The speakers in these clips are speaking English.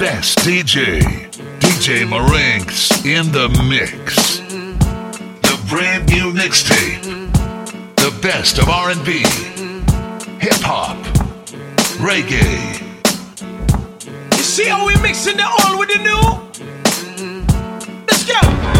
best DJ, DJ Marinks in the mix. The brand new mixtape, the best of R&B, hip hop, reggae. You see how we mixing the old with the new? Let's go.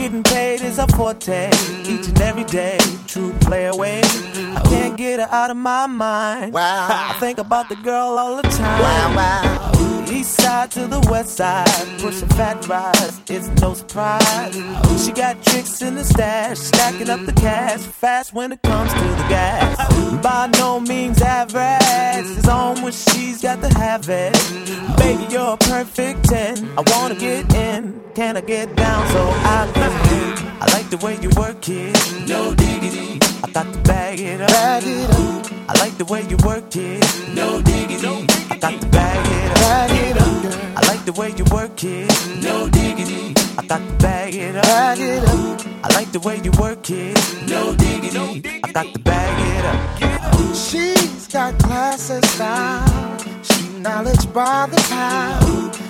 Getting paid is a forte, each and every day. True play away. I can't get her out of my mind. Wow. I think about the girl all the time. Wow, wow. East side to the west side, pushing fat rides, it's no surprise. She got tricks in the stash, stacking up the cash, fast when it comes to the gas. By no means average, it's on when she's got to have it. Baby, you're a perfect 10. I wanna get in, can I get down so I can? I like the way you work it, no diggity. I got to bag it up. Bag it up, I like the way you work it, no diggity. I got to bag it up. bag it up. I like the way you work it, no diggity. I got to bag it up. Bag it up, I like the way you work it, no diggity. I got to bag it up. she's got class and style. She knowledge by the pound.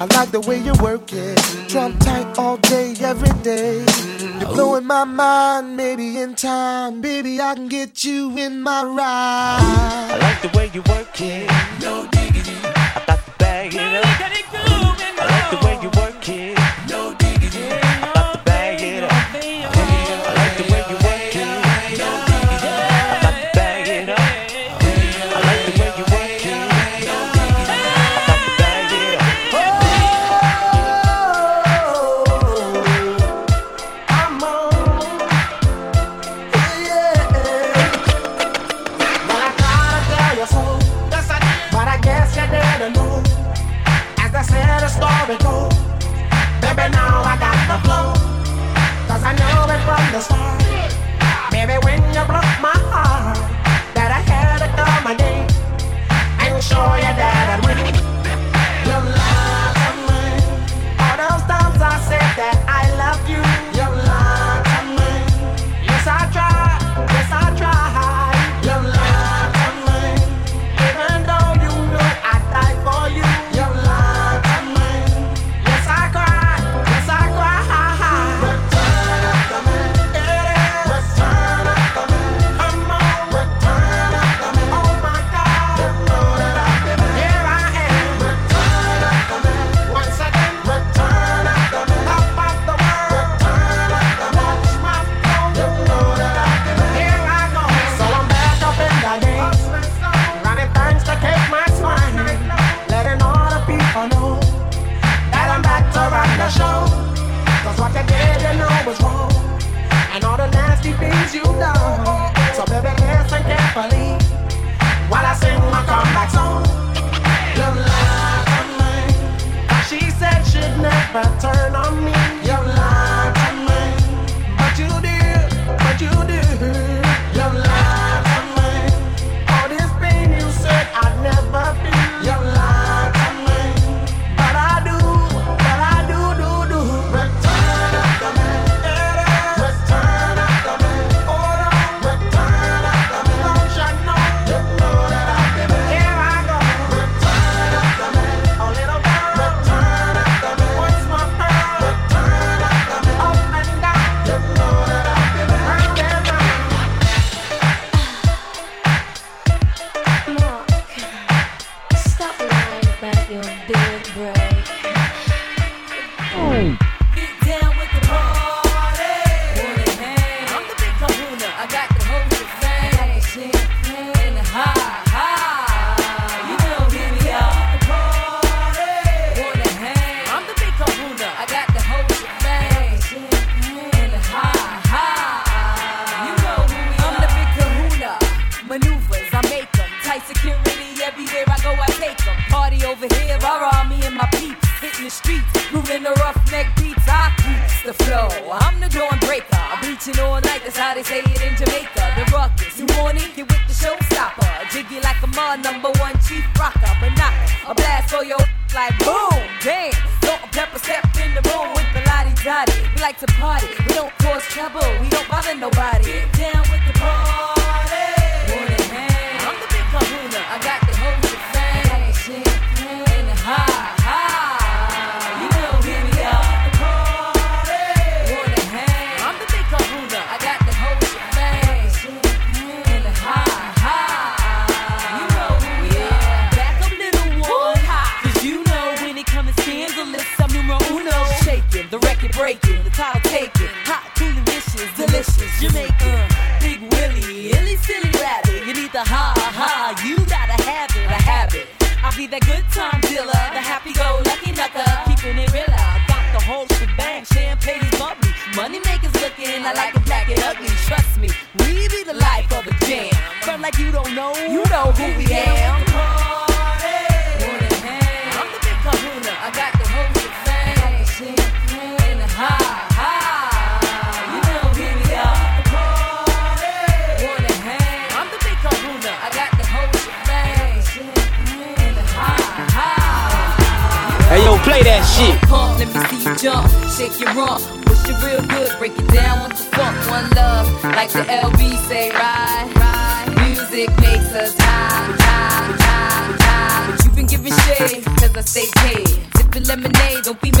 I like the way you work it, trump tight all day, every day. You're oh. blowing my mind, maybe in time, baby I can get you in my ride. I like the way you work it, no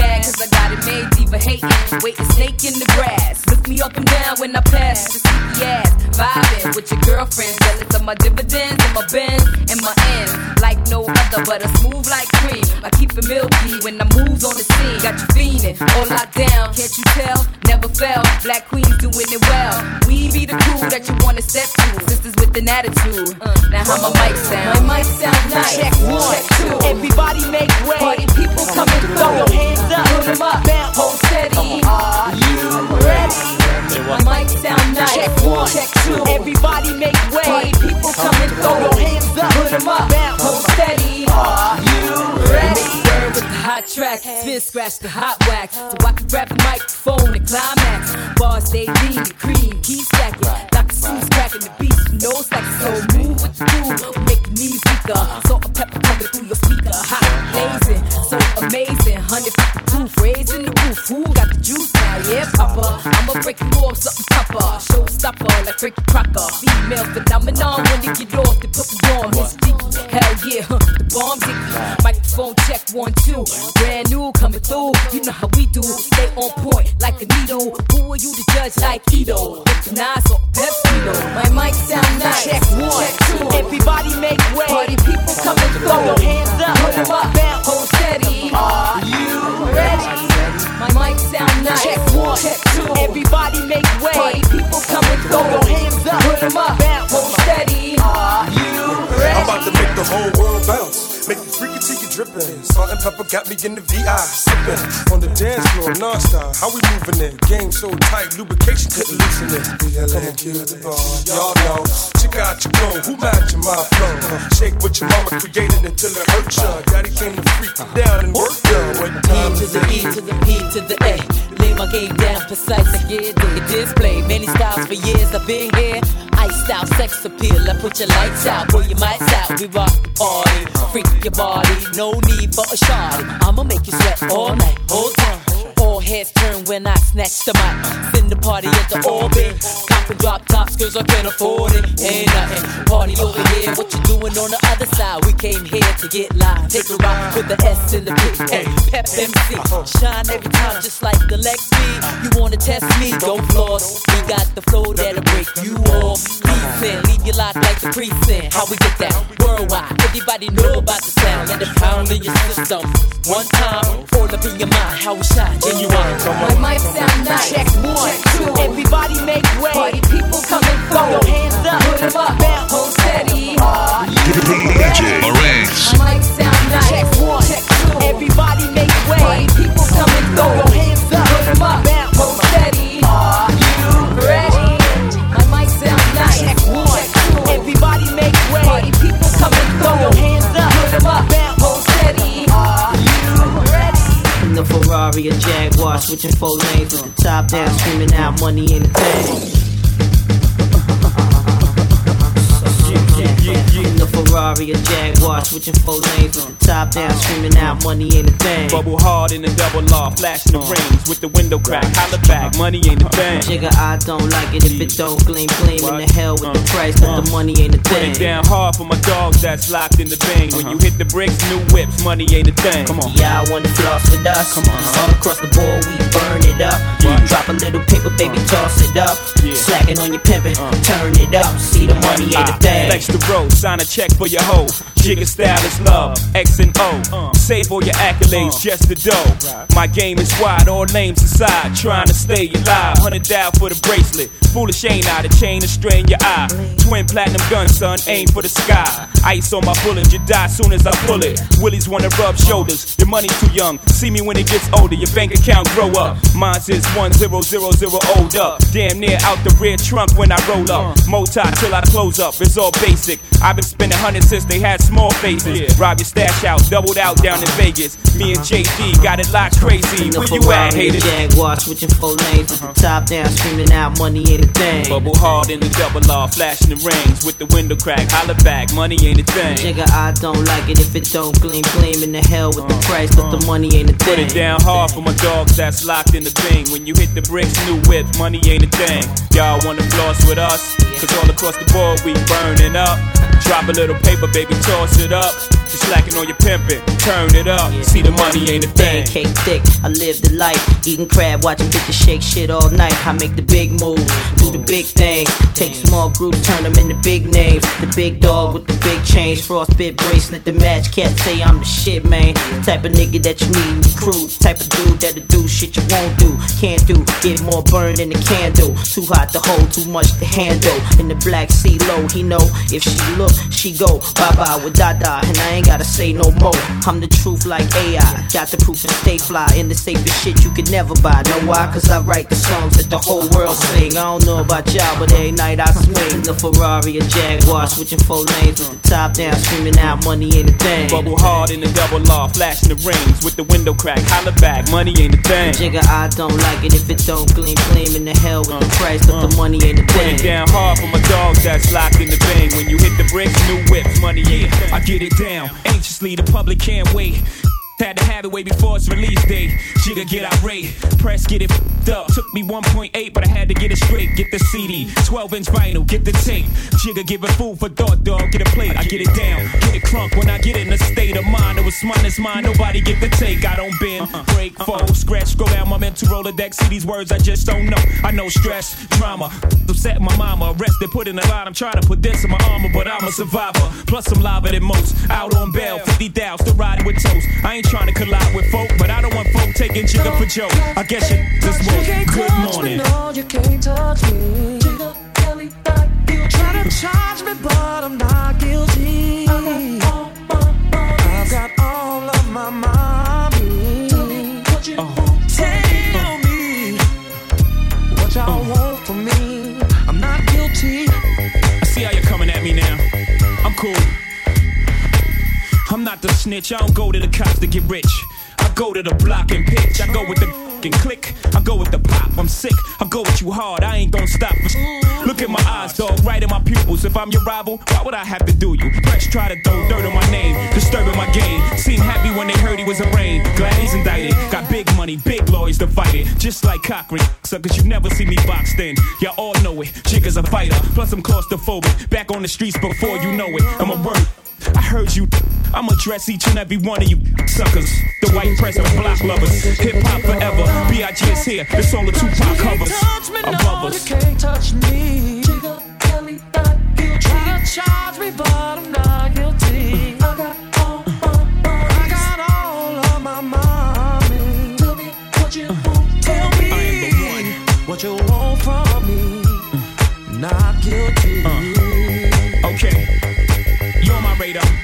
lemonade, don't be mad, cause I got it made. Diva hating, waiting snake in the grass. Look me up and down when I pass the sneaky ass. Vibing with your girlfriend, jealous of my dividends and my bends and my ends. Like no other, but a smooth like cream. I keep it milky when I move on the scene. Got you fiending, all locked down, can't you tell? Never fell, black queens doing it well. We be the crew that you wanna step to, sisters with an attitude. Now how my mic sound? My mic sound nice. Check one, check two. Everybody make way. Party people coming through. Throw your hands up. Put 'em up, Bounce. hold steady. Are you ready? Mic sound nice. Check one, check two. Everybody make way. Party people coming Throw your hands up. Put 'em up, hold steady. Are you ready? With the hot track, spin scratch the hot wax. So I can grab the microphone and climax. Bars stay lean, the cream, keep stacking. Seuss cracking the beat, you know it's so move with the groove, make the knees weaker. Salt-N-Pepa coming through your speaker, hot blazing, so amazing. 150 proof, raising the roof. Who got the juice now? Yeah, Papa. I'ma break you off something tougher. Showstopper like Frankie Crocker. Female phenomenon when they get off, they put me on. Miss Dicky, hell yeah, huh, the bomb Dicky. Microphone check one two, brand new coming through. You know how we do, stay on point like a needle. Who are you to judge like Ito? Nice or Pepsi? My mic sound nice. Check one. check two. Everybody make way. Party people coming through. Throw your hands up. Put 'em up, Bounce. hold steady. Are you ready? My mic sound nice. Check one. check two. Everybody make way. Party people coming through. Throw your hands up. Put 'em up, Bounce. hold steady. Are you ready? I'm about to make the whole world bounce. Make the freaky till you drippin'. Salt-N-Pepa got me in the VI sippin'. On the dance floor, non-stop. How we moving it? Game so tight, lubrication couldn't loosen it. BLM kill the bar. Y'all know. Check out your glow. Who matching my flow? Uh-huh. Shake what your mama created until it hurt ya. Daddy came to freak you down and work ya. What E time to the? E to the P to the A. Lay my game down precise and get the display. Many styles for years I've been here. Ice style, sex appeal. I put your lights out, pull your mics out. We rock the party, freak your body. No need for a shawty. I'ma make you sweat all night, whole time. All heads turn when I snatch the mic. Send the party into orbit. Cop and drop tops, cause I can't afford it. Ain't nothing. Party over here. What you doing on the other side? We came here to get live. Take a ride with the S in the P. Hey, Pep MC. Shine every time just like the Lex B. You wanna test me? Don't floss. We got the flow that'll break you off. Decent, leave you locked like the precinct. How we get that? Worldwide. Everybody know about the sound. Let it pound in your system. One time, all up in your mind. How we shine, genuine. My mic sound nice. Check one. Check two. Everybody make way. Party people coming through. Throw your hands up. Put 'em up. Bounce. Hold steady. DJ Marinks. Mic sound nice. Check one. Check two. Everybody make way. Party people coming Throw your hands up. Put 'em up. Bounce. Hold steady. Are you ready? My mic sound nice. Check one. two. Everybody make way. Party people coming Throw your hands up. Put 'em up. Bounce. Hold steady. Are you ready? In the Ferrari, a Jaguar, switching four lanes with the top down, screaming out money ain't a thing. In the Ferrari or Jaguar, switching four lanes with the top down, screaming out money ain't a thing. Bubble hard in the double law, flashing the rings with the window crack. Holla back, money ain't a thing. Jigga, I don't like it if it don't gleam, gleam in the hell with the price, but the uh-huh. money ain't a Put thing. it down hard for my dogs that's locked in the bang. When you uh-huh. hit the bricks, new whips, money ain't a thing. Come on. Yeah, I want to floss with us. Come on, uh-huh. all across the board, we burn it up. Drop a little paper, baby, toss it up. Slacking on your pimpin', turn it up. See the money ain't a ah, thing. Flex the road, sign a check for your hoe. Jigga style is love, X and O. Save all your accolades, uh. just the dough. My game is wide, all names aside. Trying to stay alive, hundred down for the bracelet. Foolish ain't I, the chain to strain your eye. Twin platinum gun, son, aim for the sky. Ice on my bullet, you die soon as I pull it. Willies wanna rub shoulders, your money too young. See me when it gets older, your bank account grow up. Mine's is one zero zero zero old up. Damn near out the rear trunk when I roll up. Uh. Moti till I close up, it's all basic. I've been spending hundreds since they had small faces. Rob your stash out, doubled out down in Vegas. Me and uh-huh. JD got it locked crazy. Where you at, haters? Jaguar, switching four lanes the uh-huh. top down, screaming out money ain't a thing. Bubble hard in the double law, flashing the rings with the window crack. Holla back, money ain't a thing. Jigga, I don't like it if it don't gleam, gleam in the hell with the uh-huh. price, but the money ain't a thing. Put it down hard for my dogs that's locked in the bing. When you hit the bricks, new whips, money ain't a thing. Y'all wanna floss with us? Cause all across the board we burning up. Drop a little paper, baby, toss it up. You slacking on your pimpin', turn it up. See the money ain't a thing. Cake thick, I live the life. Eating crab, watching bitches shake shit all night. I make the big move, do the big thing. Take small groups, turn them into big names. The big dog with the big change, frostbit bracelet, the match. Can't say I'm the shit, man. Type of nigga that you need in the crew. Type of dude that'll do shit you won't do. Can't do, get more burned than a candle. Too hot to hold, too much to handle. In the black sea low, he know if she look, she go bye bye with Dada, and I ain't gotta say no more. I'm the truth like AI, got the proof and stay fly. In the safest shit you could never buy. Know why? Cause I write the songs that the whole world sing. I don't know about y'all, but every night I swing. The Ferrari or Jaguar, switching four lanes with the top down, screaming out money ain't a thing. Bubble hard in the double law, flashing the rings with the window crack. Holla back, money ain't a thing. Jigga, I don't like it if it don't gleam, gleam in the hell with the uh, price, but the uh. money ain't a Put thing. it down hard for my dog that's locked in the bang. When you hit the bricks, new whips, money ain't a thing. I get it down anxiously, the public can't wait. Had to have it way before its release date. Jigga get irate, press get it fed up. Took me 1.8, but I had to get it straight. Get the CD, 12 inch vinyl, get the tape. Jigga give it food for thought, dog. Get a plate, I get it down, get it crunk. When I get in a state of mind, it was mine, it's mine. Nobody get the take. I don't bend, uh-huh. break, uh-huh. fold, scratch, go down my mental Rolodex. See these words I just don't know. I know stress, drama, upset my mama, arrested, put in a line. I'm trying to put this in my armor, but I'm a survivor. Plus I'm liver than most. Out on bail, 50 down, still riding with toast. I ain't trying to collide with folk, but I don't want folk taking jigga for joke. I guess you just You woke. can't Good touch morning. Me, no, you can't touch me. You try to charge me, but I'm not guilty. I've got all of my mommy. Oh. Tell me what y'all oh. want from me. I'm not guilty. I see how you're coming at me now. I'm cool. I'm not the snitch. I don't go to the cops to get rich. I go to the block and pitch. I go with the and click. I go with the pop. I'm sick. I go with you hard. I ain't gonna stop. Look at my eyes, dog. Right in my pupils. If I'm your rival, why would I have to do you? Press try to throw dirt on my name, disturbing my game. Seemed happy when they heard he was arraigned. Glad he's indicted. Got big money, big lawyers to fight it. Just like Cochran, suckers, you never see me boxed in. Y'all all know it. Chick is a fighter. Plus I'm claustrophobic. Back on the streets before you know it. I'm a word. I heard you. I'ma dress each and every one of you suckers. The white press of block lovers. Hip hop forever. B.I.G. is here. It's all the Tupac covers. touch me, Above no, us. you can't touch me. You try to charge me, but I'm not guilty.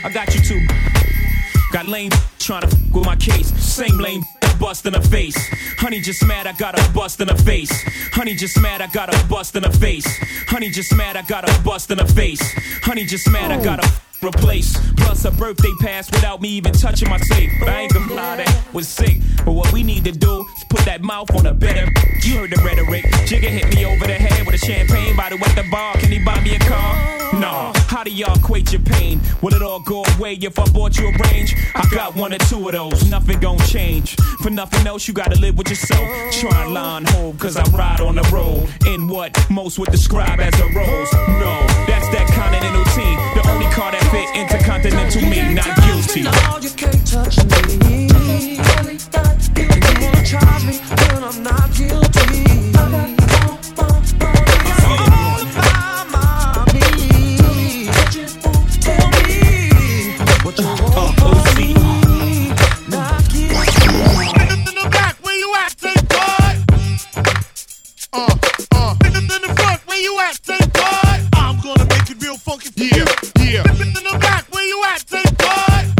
I got you too. Got lame trying to f with my case. Same lame bust in her face. Honey just mad I got a bust in her face. Honey just mad I got a bust in her face. Honey just mad I got a bust in her face. Honey just mad I got a replace. Plus a birthday pass without me even touching my. But I ain't gonna lie, that was sick. But what we need to do is put that mouth on a better. You heard the rhetoric. Jigga hit me over the head with a champagne bottle at the bar. Can he buy me a car? No. How do y'all equate your pain? Will it all go away if I bought you a range? I got one or two of those. Nothing gon' change. For nothing else, you gotta live with yourself. Try and line hold, cause I ride on the road. In what most would describe as a rose. No, that's that continental team. The only car that fit intercontinental me, not guilty. No, you can't touch me. And you wanna charge me when I'm not guilty. Funky you. Yeah, In the back, where you at, say boy?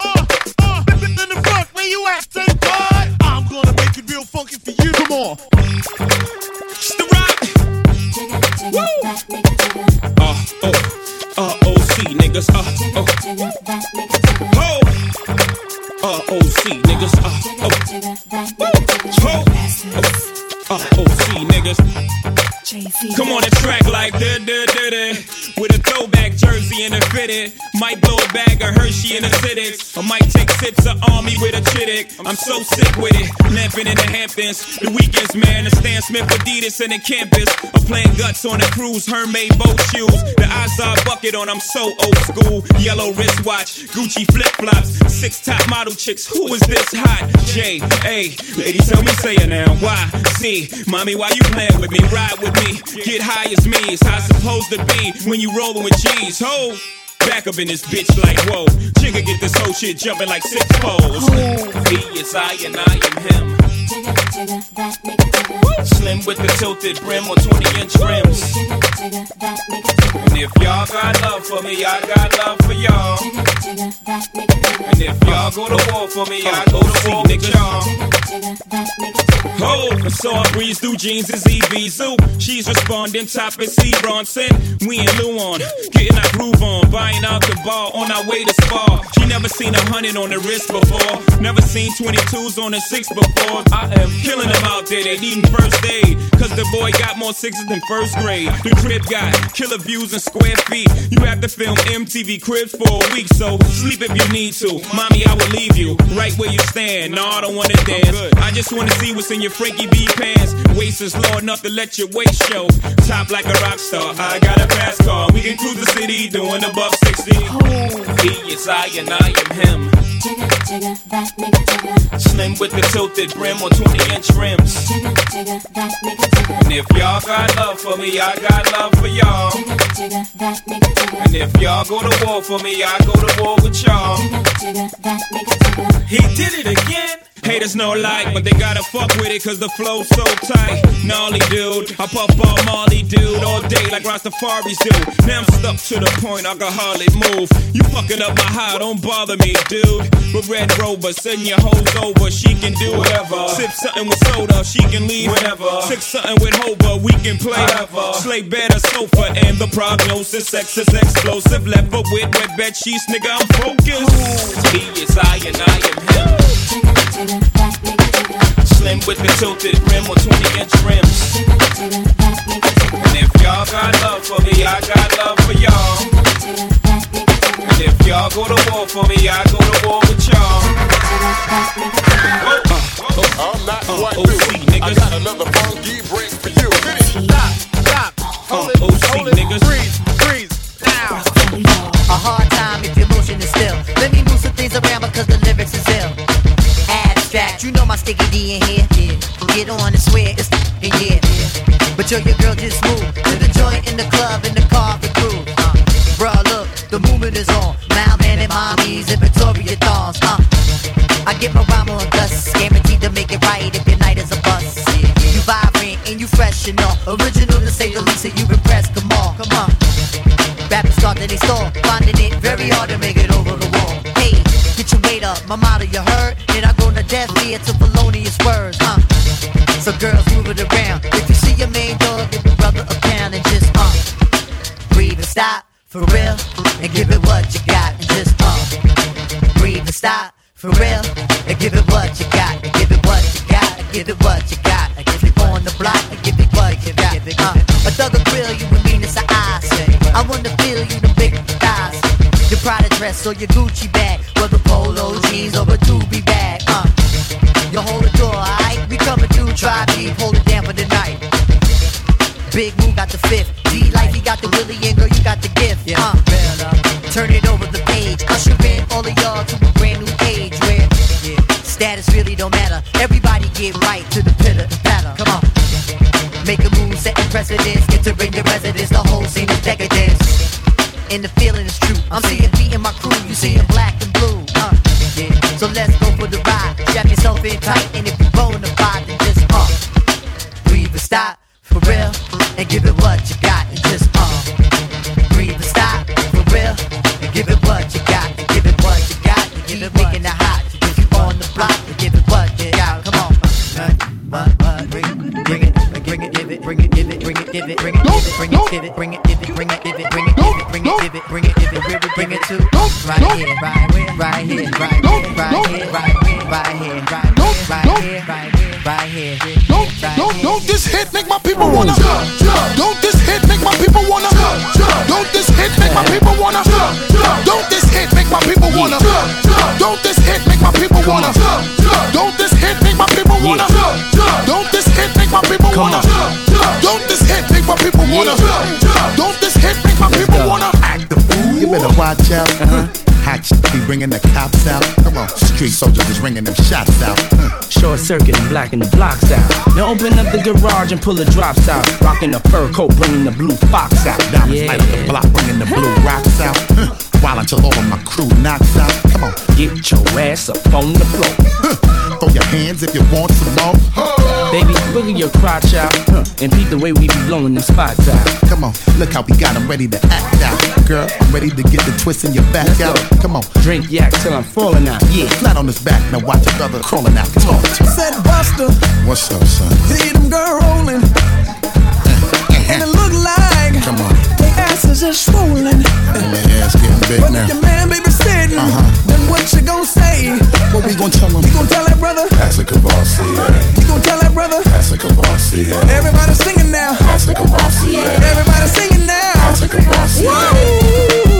Uh, uh. In the front, where you at, say boy? I'm gonna make it real funky for you. Come on. It's the rock. Woo! Uh, oh, uh, OC niggas, uh, oh, ho, uh, OC niggas, uh, oh, ho, Come on the track like da da da da, with a throwback jersey and a fitted. Might blow a bag of Hershey in the cities. I might take sips of Army with a chittick. I'm so sick with it. Lamping in the Hamptons. The weekends, man. The Stan Smith Adidas and the campus. I'm playing guts on a cruise. Hermaid boat shoes. The Izod bucket on. I'm so old school. Yellow wristwatch. Gucci flip flops. Six top model chicks. Who is this hot? J A. Lady, tell me, say it now. Why? C. Mommy, why you playing with me? Ride with me. Get high as me. It's how it's supposed to be when you rolling with cheese. Ho. Back up in this bitch like whoa. Chigga get this whole shit jumping like six poles. He is I and I am him. Slim with the tilted brim or 20 inch rims. And if y'all got love for me, I got love for y'all. And if y'all go to war for me, I go to war with y'all. Oh, so I breeze through jeans is Evisu. She's responding, top is C Bronson. We in Luon, getting our groove on, buying out the bar on our way to spa. She never seen a hundred on the wrist before, never seen 22s on the six before. I am killing them out there, they needin' first aid. Cause the boy got more sixes than first grade. The crib got killer views and square feet. You have to film MTV cribs for a week, so sleep if you need to. Mommy, I will leave you right where you stand. No, I don't wanna dance. I just wanna see what's in your Frankie B pants. Waist is low enough to let your waist show. Top like a rock star. I got a fast car. We can cruise the city doing above 60. He is I and I am him. Slim with the tilted brim or 20 inch rims. And if y'all got love for me, I got love for y'all. And if y'all go to war for me, I go to war with y'all. He did it again. Haters no like, but they gotta fuck with it cause the flow's so tight. Gnarly dude, I puff all Molly dude all day like Rastafari's do. Now I'm stuck to the point I can hardly move. You fucking up my high, don't bother me, dude. With Red Rover, send your hoes over, she can do whatever. Sip something with soda, she can leave whenever. Sip something with Hoba, we can play. Slay better sofa, and the prognosis, sex is explosive. Left foot with wet bed sheets, nigga, I'm focused. He is I and I am him. Slim with the tilted rim or 20 inch rims. And if y'all got love for me, I got love for y'all. And if y'all go to war for me, I go to war with y'all. Uh, uh, I'm not uh, quite through. I got another funky break for you. Stop, stop. Hold it, hold it. niggas. Freeze, freeze. Now. A hard time if your motion is still. Let me move Abstract, you know my sticky D in here. Get on and swear it's in yeah. But yo, your girl just moved to the joint in the club in the car for groove. Uh, bruh, look, the movement is on. Malman and mommies and Victoria dolls. Uh, I get my rhyme on dust, guaranteed to make it right if your night is a bust. Yeah. You vibrant and you fresh and all. Original to say the least, and you impressed. Come on, come on. Rappers start that they store, finding it very hard to make it over the wall. Hey, get your weight up, my motto you heard. Ear to felonious words, huh? So girls move it around. If you see your main dog, give your brother a pound and just uh breathe and stop for real. and give it what you got, and just uh, breathe and stop for real, and give it what you got, and give it what you got, and give it what you got, and give it on the block, and give it what you got. Uh, a thug will grill you with meanness of eyes. I wanna feel you the big thighs. Your Prada dress or your Gucci bag, whether polo jeans or a doobie bag. Uh, you hold the door, alright? We coming through, try deep, hold it down for the night. Big Moo got the fifth. D Life, he got the Willie, and girl, you got the gift. Uh, turn it over the page. Usher in all of y'all to a brand new age where status really don't matter. Everybody get right to the pitter patter. Come on. Make a move, setting precedence. Entering your residence, the whole scene is decadence. And the feeling is true. I'm seeing me and my crew, you seeing black and blue. Uh, yeah. So let's Strap tight, and if you bona fide, then just uh, breathe and stop for real, and give it what you got, and just uh, breathe and stop for real, and give it what you got, and give it what you got, and keep making it hot. If you on the block, and give it what you got. Come on, what, what, bring it, bring it, bring it, give it, bring it, give it, bring it, give it, bring it, give it, bring it, give it, bring it, give it, bring it, give it, bring it, give it, bring it, give it, bring it, it, where we bring it to? Right here, right here, right here, right here, right here, right here, right here, right here, right here, right here. Don't, don't, don't this hit make my people wanna Don't this hit make my people wanna Don't this hit make my people wanna Don't this hit make my people wanna Don't this hit make my people wanna Don't this hit make my people wanna Don't this hit make my people wanna Don't this hit make my people wanna watch out. Uh-huh. Hot shit be bringing the cops out. Come on, street soldiers is ringing them shots out. Uh. Short circuit and blacking the blocks out. Now open up the garage and pull the drops out. Rocking the fur coat, bringing the blue fox out. Diamonds Yeah. light up the block, bringing the blue rocks out. Uh. While until all of my crew knocks out. Come on, Get your ass up on the floor. throw your hands if you want some more. Baby, boogie your crotch out. Huh. And peep the way we be blowing them spots out. Come on, look how we got got 'em ready to act out. Girl, I'm ready to get the twist in your back Let's out. go. Come on, Drink yak till I'm falling out. Yeah. flat on his back, now watch your brother crawling out. Talk to him. Said Buster, What's up, son? see them girl rolling. Asses are swollen. and their ass getting big But now. your man baby sitting, Uh-huh. then what you gon' say? What we gonna tell him? You gon' tell that brother? That's a Kavasi, You gon' tell that brother? That's a Kavasi, Everybody singing now. That's a Kavasi, Everybody singing now. That's a Woo!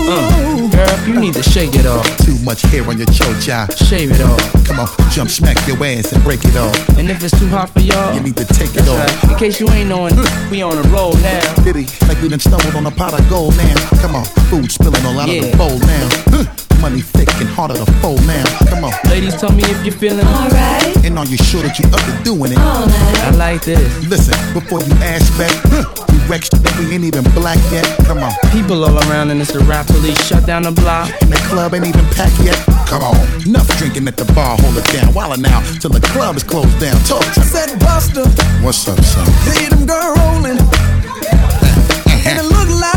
You need to shake it off. Too much hair on your chocha. Shave it off. Come on, jump, smack your ass and break it off. And if it's too hot for y'all, You need to take it off. right. In case you ain't knowing, mm. we on a roll now. Diddy, like we done stumbled on a pot of gold now. Come on, food spilling all out of the bowl now. Mm. Huh, Money thick and harder to fold now. Come on, Ladies, tell me if you're feeling alright. and are you sure that you up to doing it? I like this. Listen, before you ask back, huh, you wreck shit that we ain't even black yet. Come on, People all around and it's the rap police. Shut down the block. and the club ain't even packed yet. Come on, enough drinking at the bar, hold it down. While now, till the club is closed down. Talk to me. Said Buster, What's up, son? see them girl rolling. And it look like Come on, they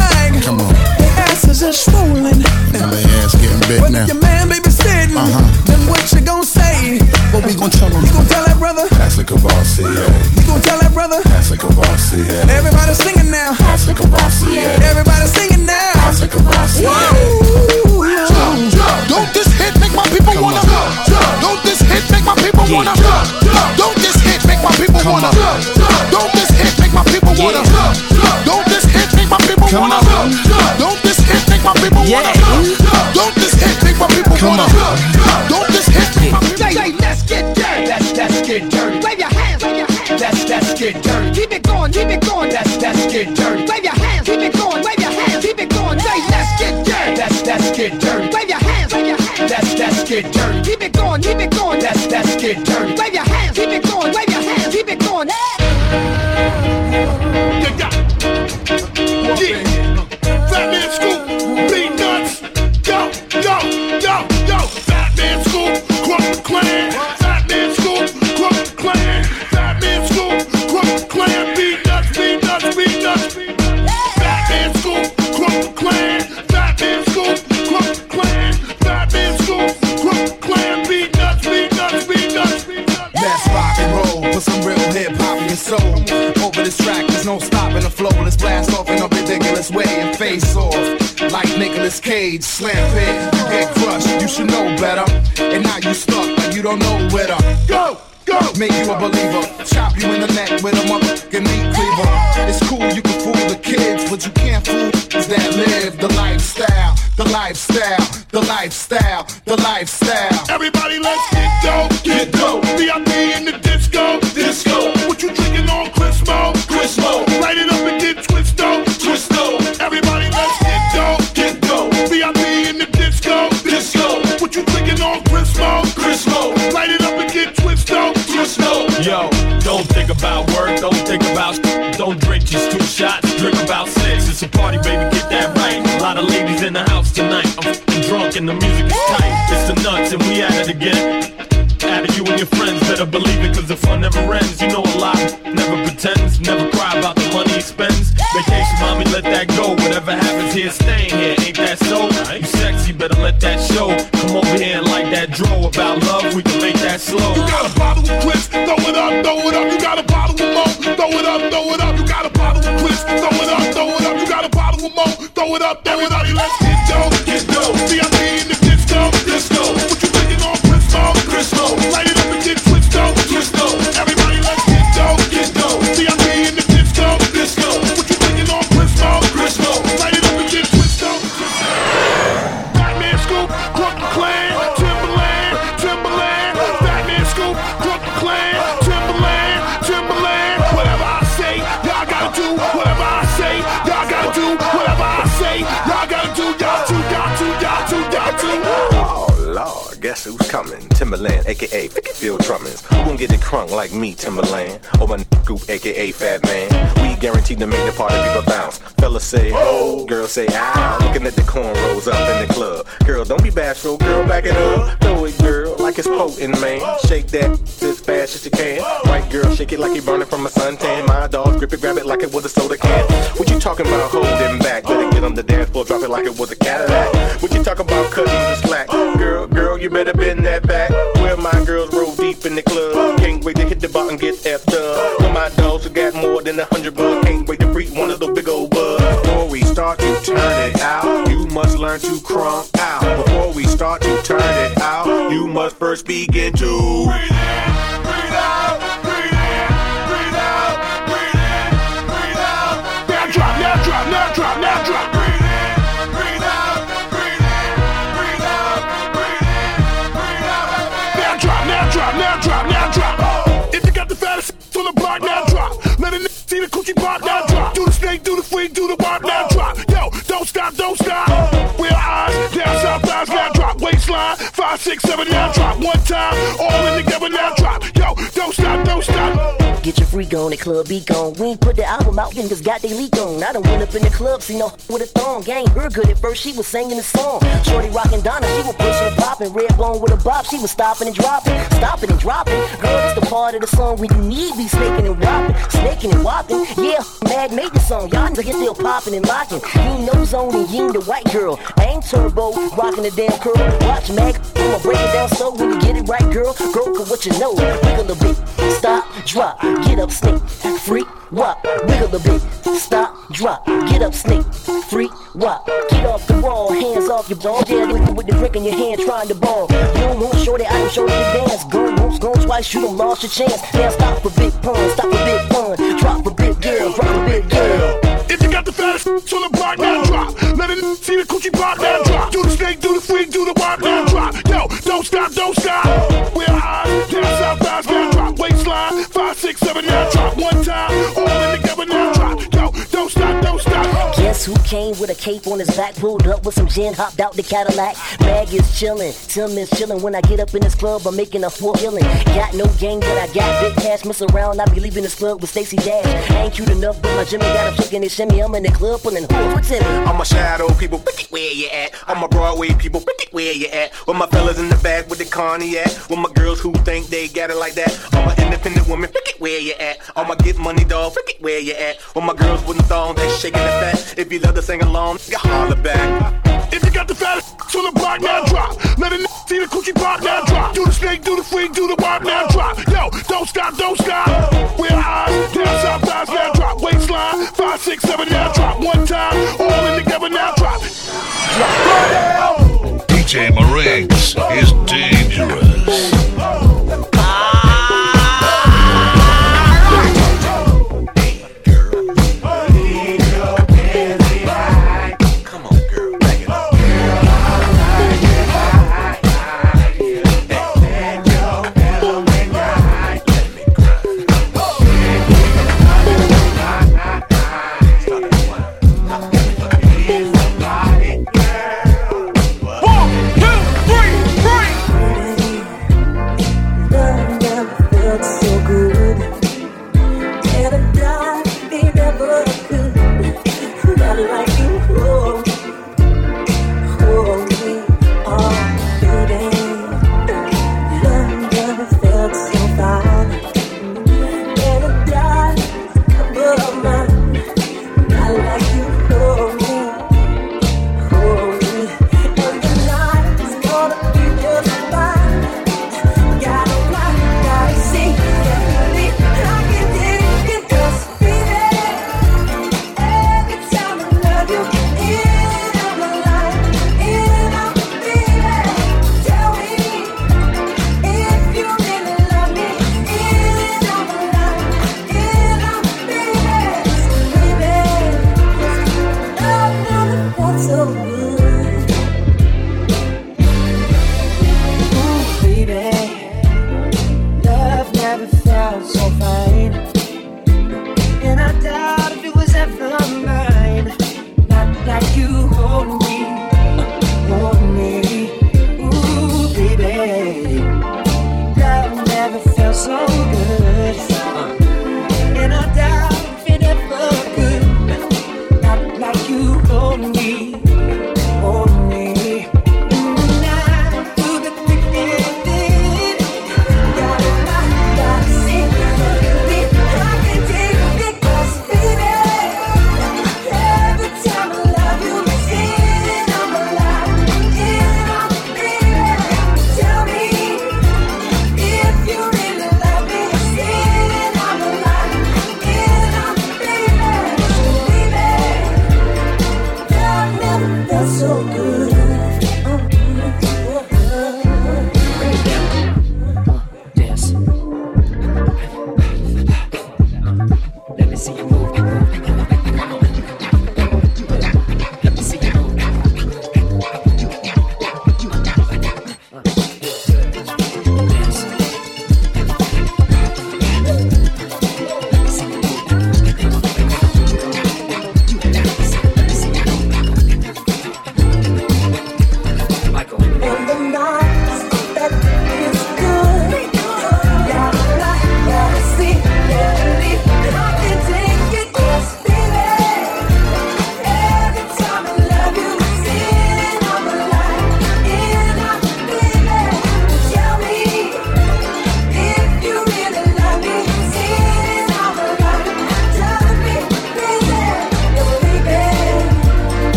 asses are swollen. and their ass getting big But now. if your man baby sitting, Uh-huh. then what you gon' say? What we gonna tell him? You gon' tell that brother? That's a Kavasi, You gon' tell that brother? That's a Kavasi, Everybody singing now. That's a Kavasi, Everybody singing now. That's a Kavasi, Woo! Don't this hit make my people wanna Don't this hit make my people wanna Don't this hit make my people wanna Don't this hit make my people wanna Don't this hit make my people Come wanna on. Don't people Yeah. wanna Don't this hit make my people Come wanna on. Don't this hit make my people Say, let's get dirty. Let's let's get dirty. Wave your hands, wave your hands. Let's let's get dirty. Keep it going, keep it going. Let's let's get dirty. Wave your hands, keep it going. Wave your hands, keep it going. Say, let's get dirty. Let's let's get dirty. Wave your hands, wave your hands. Let's let's get dirty. Keep it going, keep it going. Let's let's get dirty. Wave your face off. Like Nicolas Cage, slam pit, you get crushed, you should know better. And now you stuck like you don't know where to go. Go! Make you a believer. Chop you in the neck with a motherfucking meat cleaver. It's cool, you can fool the kids, but you can't fool that live the lifestyle, the lifestyle, the lifestyle, the lifestyle. Everybody, let's get dope, get dope. VIP in the disco, disco. What you drinking on Crismo, Crismo? Light it about work, don't think about sh- Don't drink just two shots, drink about six. It's a party, baby, get that right. A lot of ladies in the house tonight. I'm f***ing drunk and the music is tight. It's the nuts and we at it again. Added you and your friends, better believe it, cause the fun never ends. You know a lot, never pretends, never cry about the money he spends. Vacation, mommy, let that go. Whatever happens here, staying here, ain't that so? You sexy, better let that show. Come over here and like that draw about love, we can make that slow. You got a bottle of Chris, throw it up. You got a bottle of Mo, throw it up, throw it up. You got a bottle of Chris, throw it up, throw it up. You got a bottle of Mo, throw it up, throw it up. Let's get dope, aka Phil Trummins. Who gon' get it crunk like me, Timberland? Or my group, aka Fat Man. We guaranteed to make the party people bounce. Fellas say, oh, girls say, ah. Looking at the cornrows up in the club. Girl, don't be bashful, girl, back it up. Throw it, girl, like it's potent, man. Shake that as fast as you can. White girl, shake it like you burning from a suntan. My dog, grip it, grab it like it was a soda can. What you talking about holding back? Better get on the dance floor, drop it like it was a Cadillac. What you talking about cutting the slack? Girl, girl, you better bend that back. In the club. Can't wait to hit the bar and get up. With my dogs who got more than a hundred bucks. Can't wait to freak one of those big old buds. Before we start to turn it out, you must learn to crunk out. Before we start to turn it out, you must first begin to breathe stop, don't stop. Where eyes, down south thighs, now drop. Waistline, five, six, seven, now drop. One time, all in together, now drop. Yo, don't stop, don't stop. Get your freak on, the club be gone. We ain't put the album out, niggas got they leak on. I done went up in the club, see no with a thong. Gang, her good at first, she was singing the song. Shorty rockin' Donna, she was pushing and popping. Red bone with a bop, she was stopping and dropping. Stopping and dropping. Girl, it's the part of the song when you need be snaking and whopping. Snaking and whopping. Yeah, Mag made the song. Y'all niggas still popping and locking. He no zone and ain't the white girl. I ain't turbo, rocking the damn curl. Watch Mag, I'ma break it down slow when you get it right, girl. Girl, cause what you know. Wiggle a bit, stop, drop, get up, snake, freak, wop. Wiggle a bit, stop, drop, get up, snake, freak, wop. Get off the wall, hands off your ball. Yeah, with with the drink in your hand, trying to ball. You don't want shorty, I don't show you dance. Go once, go twice, you done lost your chance. Now stop for big pun, stop for big pun. Drop for big girl, drop for big girl. If you got the fattest on the block, now drop. Let it see the coochie pop, now drop. Do the snake, do the freak, do the walk, now drop. Yo, don't stop, don't stop. Where eyes, down south now drop. Waistline, five, six, seven, now drop. One time, all in together, now Guess who came with a cape on his back, pulled up with some gin, hopped out the Cadillac. Mag is chillin', Tim is chillin'. When I get up in this club, I'm making a full killing. Got no gang, but I got big cash. Mess around, I be leaving this club with Stacy Dash. Ain't cute enough, but my Jimmy got him in his shimmy. I'm in the club pulling hoods. What's in? I'm a shadow people, pick it where you at. I'm a Broadway people, pick it where you at. With my fellas in the back with the at. With my girls who think they got it like that. I'm an independent woman, pick it where you at. I'm a get money dog, pick it where you at. With my girls with thongs, they shaking the fat. If if you love to sing along, you holler back. If you got the fattest on the block, now drop. Let a see the cookie pop, now drop. Do the snake, do the freak, do the wop, now drop. Yo, don't stop, don't stop. We're high, down south thighs, now drop. Waistline, five, six, seven, now drop. One time, all in together, now drop. it. DJ Maurice is dangerous.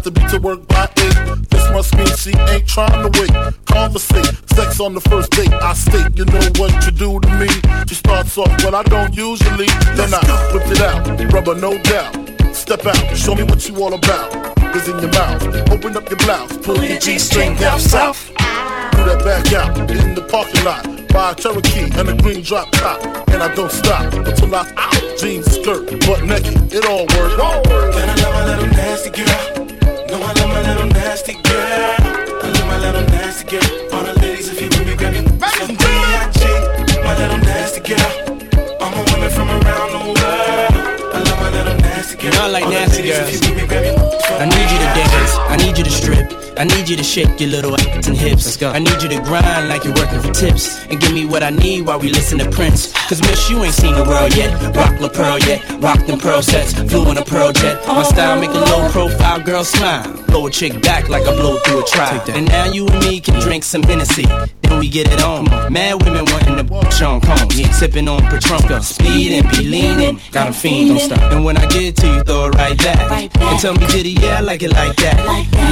Got to be to work by eight. This must mean she ain't trying to wait. Conversate, sex on the first date. I state, you know what you do to me. She starts off what I don't usually. Then I whip it out, rubber no doubt. Step out, show me what you all about. Is in your mouth, open up your blouse, pull your G-string down south. Do that back out in the parking lot. Buy a Cherokee and a green drop top, and I don't stop until I out. Jeans, skirt, butt naked, it all work. All work. And I love my little nasty girl. No, I love my little nasty girl. I love my little nasty girl. All the ladies, if you with me, grab me some B.I.G. My little nasty girl. All my women from around the world. I love my little nasty girl. You know I like the nasty girls. if you with me, grab me I need you to dance. I need you to strip. I need you to shake your little ass and hips. Let's go. I need you to grind like you're working for tips. And give me what I need while we listen to Prince. Cause miss, you ain't seen the world yet. Rock La Pearl yet. Rock them pearl sets. Flew on a pearl jet. My style make a low profile girl smile. Blow a chick back like I blow through a trial. And now you and me can drink some Hennessy. Then we get it on. Mad women wanting to Sean Combs. Sipping on Patronka. Speed and be leaning. Got a fiend, don't stop. And when I get to you, throw it right back. And tell me, did he, yeah, I like it like that.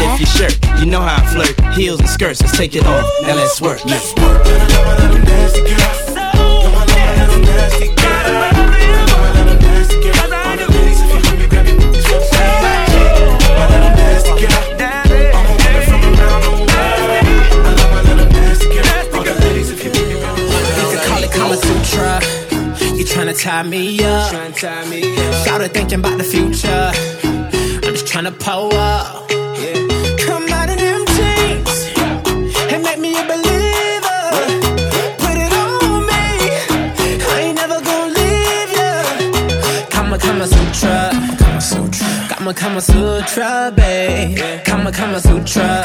Lift your shirt. You know how I flirt. Heels and skirts, let's take it off. Now let's work. Let's work. You could call it Kama Sutra. You tryna tie me up. It thinking about the future. I'm just tryna pull up. Kama Kama Sutra, babe. Kama Kama Sutra.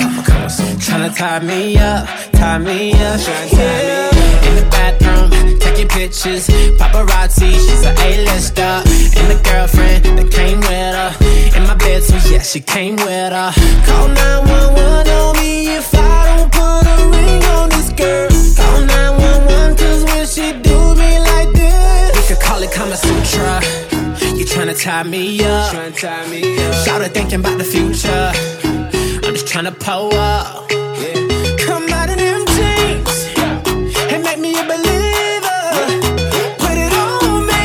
Tryna tie me up, tie me up. Yeah. In the bathroom, taking pictures. Paparazzi, she's a A-lister. And the girlfriend that came with her. In my bed, so yeah, she came with her. Call 911 on me if I don't put a ring on this girl. You tryna tie me up. Shout it thinking about the future. I'm just tryna pull up. Come out them jeans and make me a believer. Put it on me.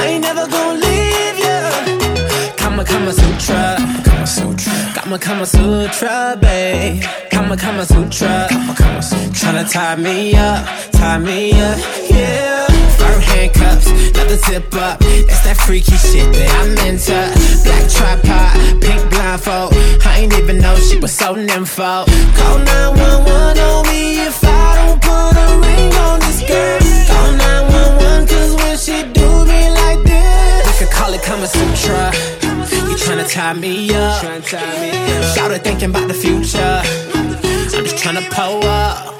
I ain't never gonna leave ya. Kama Kama Sutra. Kama Sutra. Kama Kama Sutra, babe. Kama Kama Sutra. Kama Kama Sutra. Tryna tie me up, tie me up, yeah. Fur handcuffs, leather zip up. That's that freaky shit that I'm into. Black tripod, pink blindfold. I ain't even know she was so nympho. Call 911 on me if I don't put a ring on this girl. Call 911 cause when she do me like this, we could call it Kama Sutra. You tryna tie me up. Shout it thinking about the future. I'm just tryna pull up.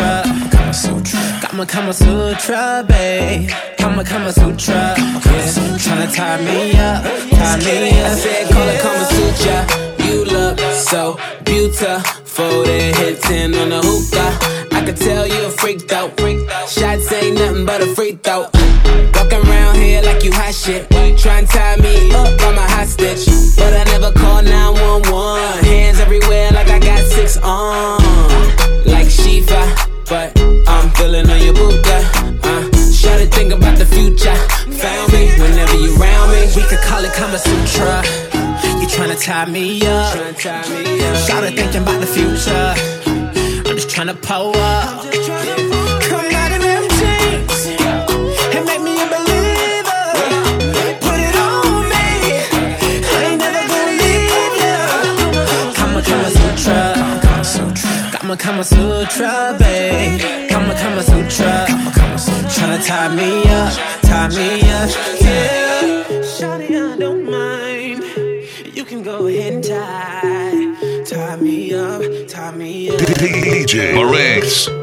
Sutra. Kama Sutra. Kama Kama Sutra, babe. Kama Kama Sutra. Yeah. Tryna tie me up, tie me up. I said, call it Kama Sutra. You look so beautiful. Then hit 10 on the hookah. I could tell you a freak though. Shots ain't nothing but a free throw. Walking around here like you hot shit. Try and tie me up, I'm a hostage. But I never call 911. Hands everywhere like I got six on. Like Shiva, but I'm feeling on your buka. Uh, to think about the future. Found me whenever you round me. We could call it Kama Sutra. You tryna tie me up. Shout it thinking about the future. I'm just tryna pull up. Kama Sutra. Kama Kama Sutra, babe. Kama Kama Sutra. Tryna tie me up, tie me up, yeah. Shawty, I don't mind. You can go ahead and tie, tie me up, tie me up. DJ Maurice.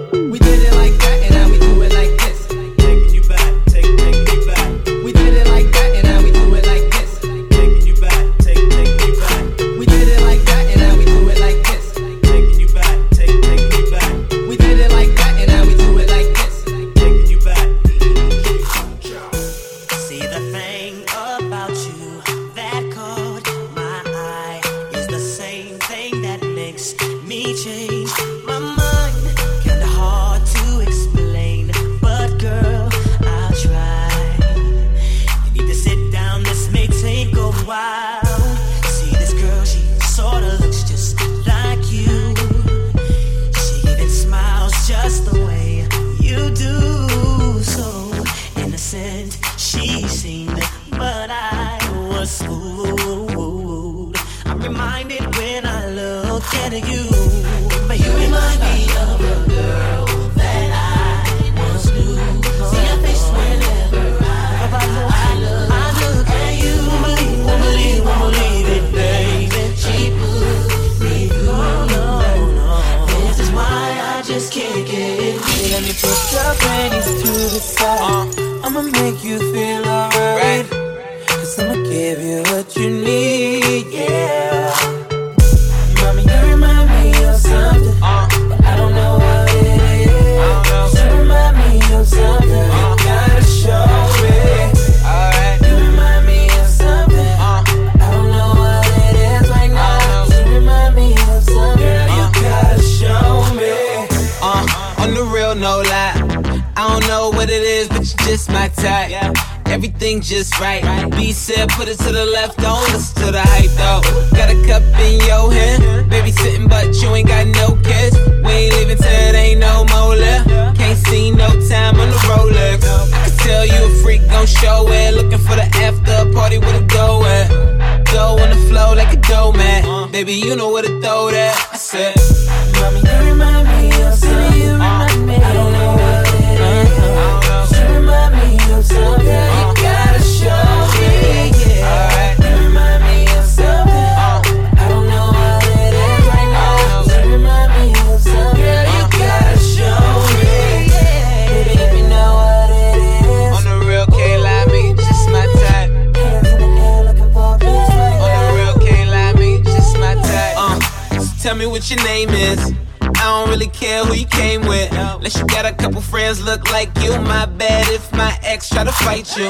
I don't really care who you came with. Unless you got a couple friends look like you. My bad if my ex try to fight you.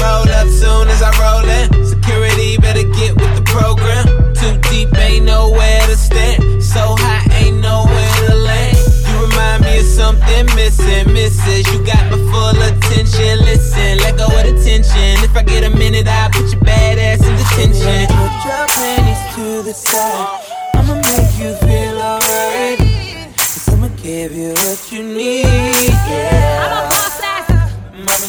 Roll up soon as I roll in. Security better get with the program. Too deep, ain't nowhere to stand. So high, ain't nowhere to land. You remind me of something missing, misses. You got my full attention. Listen, let go of the tension. If I get a minute, I'll put your bad ass in detention. Put your panties to the side. I'ma make you feel alright. Cause I'ma give you what you need, yeah. I'm a boss ass. Mommy,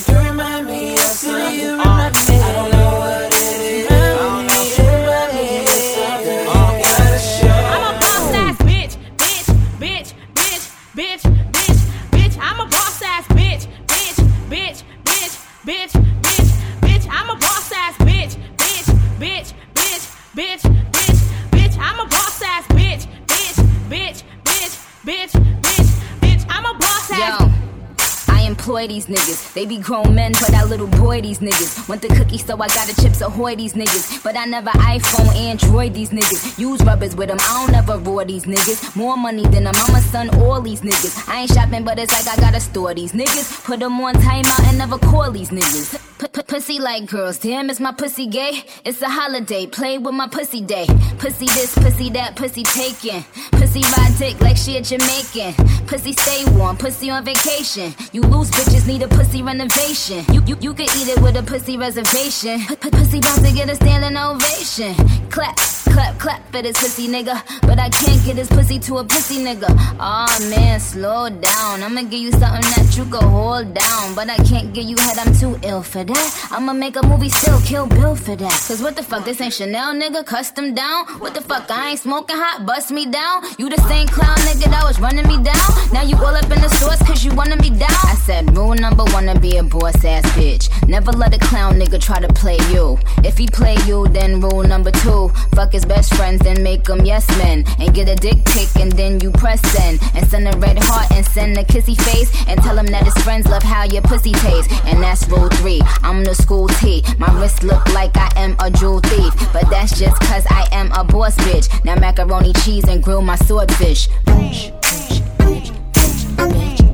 These niggas. They be grown men, but I little boy these niggas. Want the cookie, so I got the chips ahoy these niggas. But I never iPhone, Android these niggas. Use rubbers with them, I don't ever roar these niggas. More money than a mama, son, all these niggas. I ain't shopping, but it's like I gotta store these niggas. Put them on timeout and never call these niggas. Pussy like girls, damn, is my pussy gay? It's a holiday, play with my pussy day. Pussy this, pussy that, pussy taken. Pussy ride dick like she a Jamaican. Pussy stay warm, pussy on vacation. You lose bitches, need a pussy renovation. You you, you could eat it with a pussy reservation. P- pussy bound to get a standing ovation. Clap, clap, clap for this pussy nigga. But I can't get this pussy to a pussy nigga. Aw man, slow down. I'ma give you something that you can hold down. But I can't give you head, I'm too ill for that. I'ma make a movie, still kill Bill for that. Cause what the fuck, this ain't Chanel nigga, custom down. What the fuck, I ain't smoking hot, bust me down. You the same clown nigga that was running me down. Now you all up in the source cause you wanna be down. I said rule number one to be a boss ass bitch. Never let a clown nigga try to play you. If he play you, then rule number two. Fuck his best friends, then make them yes men. And get a dick pic and then you press send. And send a red heart and send a kissy face. And tell him that his friends love how your pussy tastes. And that's rule three. I'm the school T. My wrist look like I am a jewel thief. But that's just cause I am a boss bitch. Now macaroni cheese and grill my swordfish. Bitch, bitch, bitch, bitch, bitch,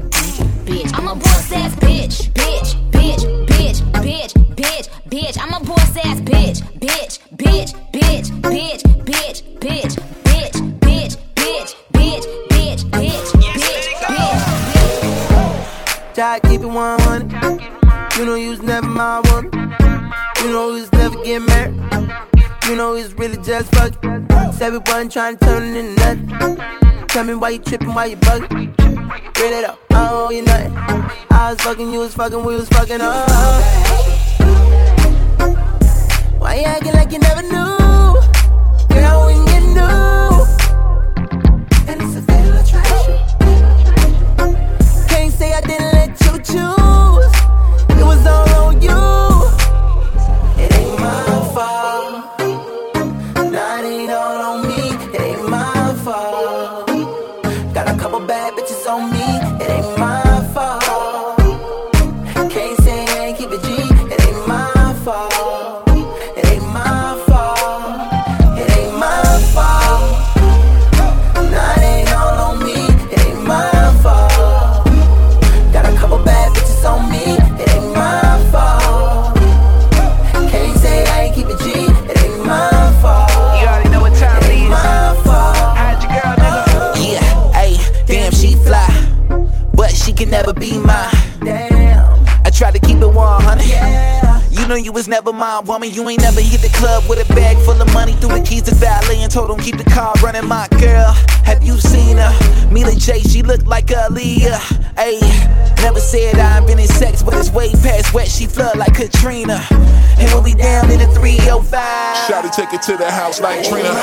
bitch. I'm a boss ass bitch, bitch, bitch, bitch, bitch, bitch, bitch. I'm a boss ass bitch, bitch, bitch, bitch, bitch, bitch, bitch, bitch, bitch, bitch, bitch, bitch, bitch, bitch, Try to keep it 100. You know you was never my woman. You know we was never getting married. You know was really just fucking. Said we trying to turn it into nothing. Tell me why you tripping, why you bugging. Get it up, I don't owe you nothing. I was fucking, you was fucking, we was fucking up. Why you acting like you never knew? Girl, when you knew. And it's a fatal attraction. Can't say I didn't let you choose. It was all 100. You was never my woman. You ain't never hit the club with a bag full of money. Threw the keys to valet and told him keep the car running. My girl, have you seen her? Mila J, she look like Aaliyah. Ayy, never said I invented sex, but it's way past wet. She flood like Katrina. And when we down in the 305. Shotty take it to the house like Trina.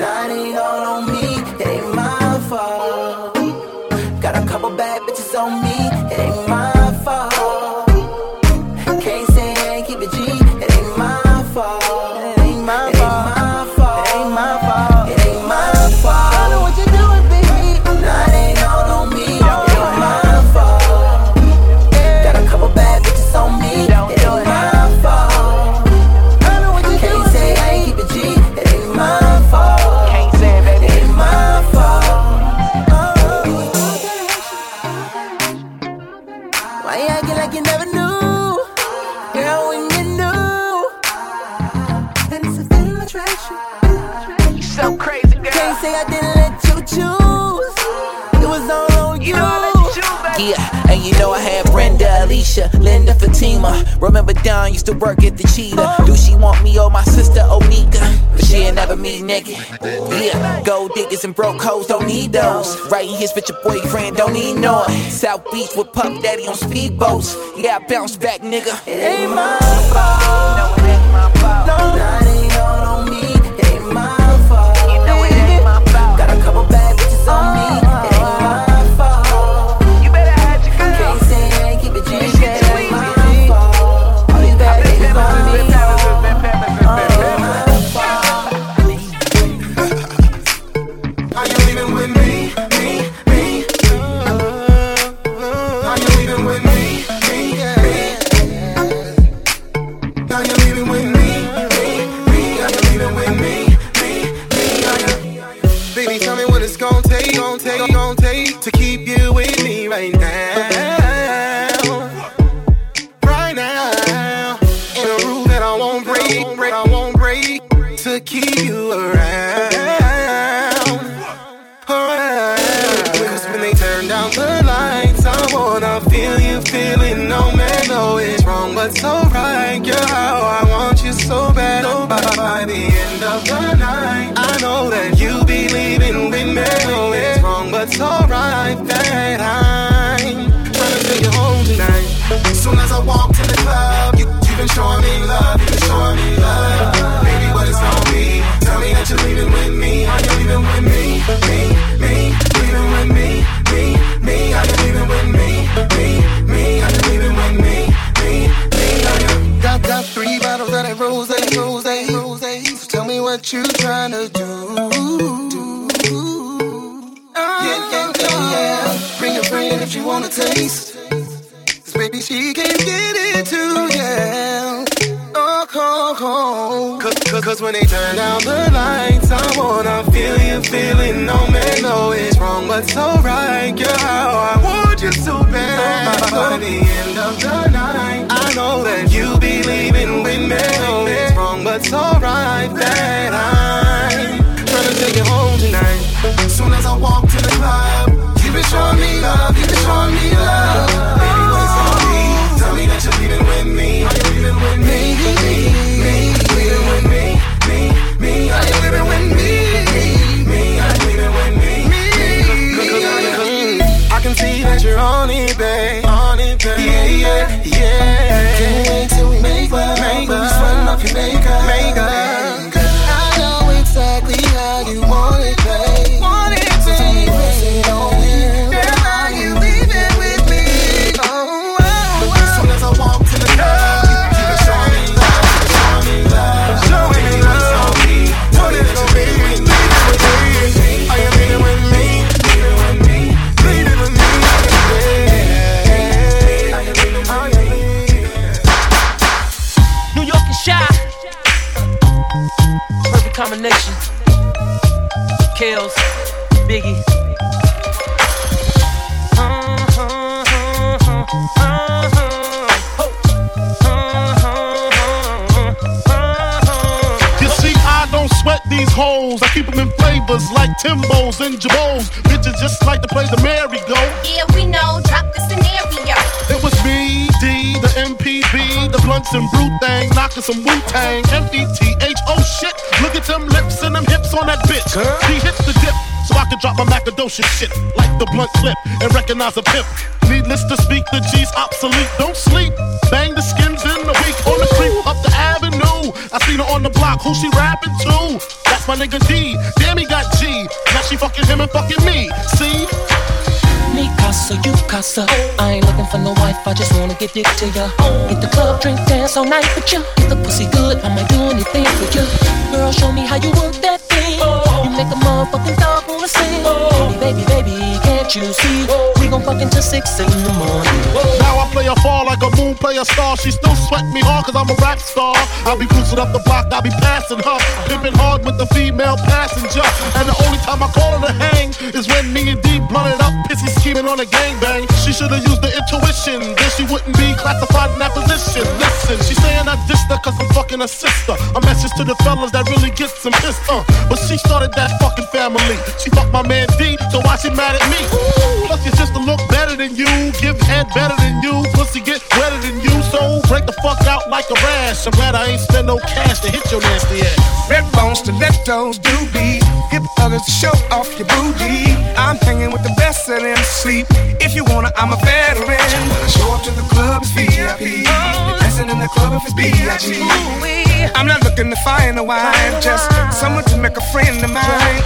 No, and broke hoes don't need those. Writing hits with your boyfriend don't need no. South Beach with Puff Daddy on speedboats. Yeah, I bounce back, nigga. It ain't my fault. Right that I'm trying to take it home tonight. As soon as I walk to the club, you been showing me love, you been showing me love. Knocking some Wu Tang, M-E-T-H, oh shit. Look at them lips and them hips on that bitch. He hit the dip, so I could drop my Macadocious shit like the blunt clip and recognize a pimp. Needless to speak, the G's obsolete. Don't sleep, bang the skins in the week on the creep up the avenue. I seen her on the block, who she rapping to? That's my nigga D. Damn, he got G. Now she fucking him and fucking me. See? Casa, you casa. I ain't looking for no wife, I just wanna get dick to ya. Hit the club, drink, dance all night with ya. Get the pussy good, I might do anything for ya. Girl, show me how you work that thing. You make a motherfucking dog wanna sing. Baby, baby, baby, can't you see? We gon' fuck until six in the morning. Now I play a fall like a moon play a star. She still sweat me hard cause I'm a rap star. I'll be cruising up the block, I'll be passing her. Pimping hard with the female passenger. And the only time I call her to hang is when me and D blunt it up, pissy scheming on a gangbang. She should've used the intuition, then she wouldn't be classified in that position. Listen, she's saying I dissed her cause I'm fucking her sister. A message to the fellas that really gets some pissed, uh. But she started that fucking family. She fucked my man D, so why she mad at me? Plus your sister look better than you, give head better than you, pussy get wetter than you, so break the fuck out like a rash. I'm glad I ain't spend no cash to hit your nasty ass. Red bones, stilettos, doobies. Hip others to show off your booty. I'm hanging with the best of them sleep. If you wanna, I'm a veteran. When I show up to the club, it's VIP. Dancing in the club if it's B.I.G. I'm not looking to find a wife, just someone to make a friend of mine.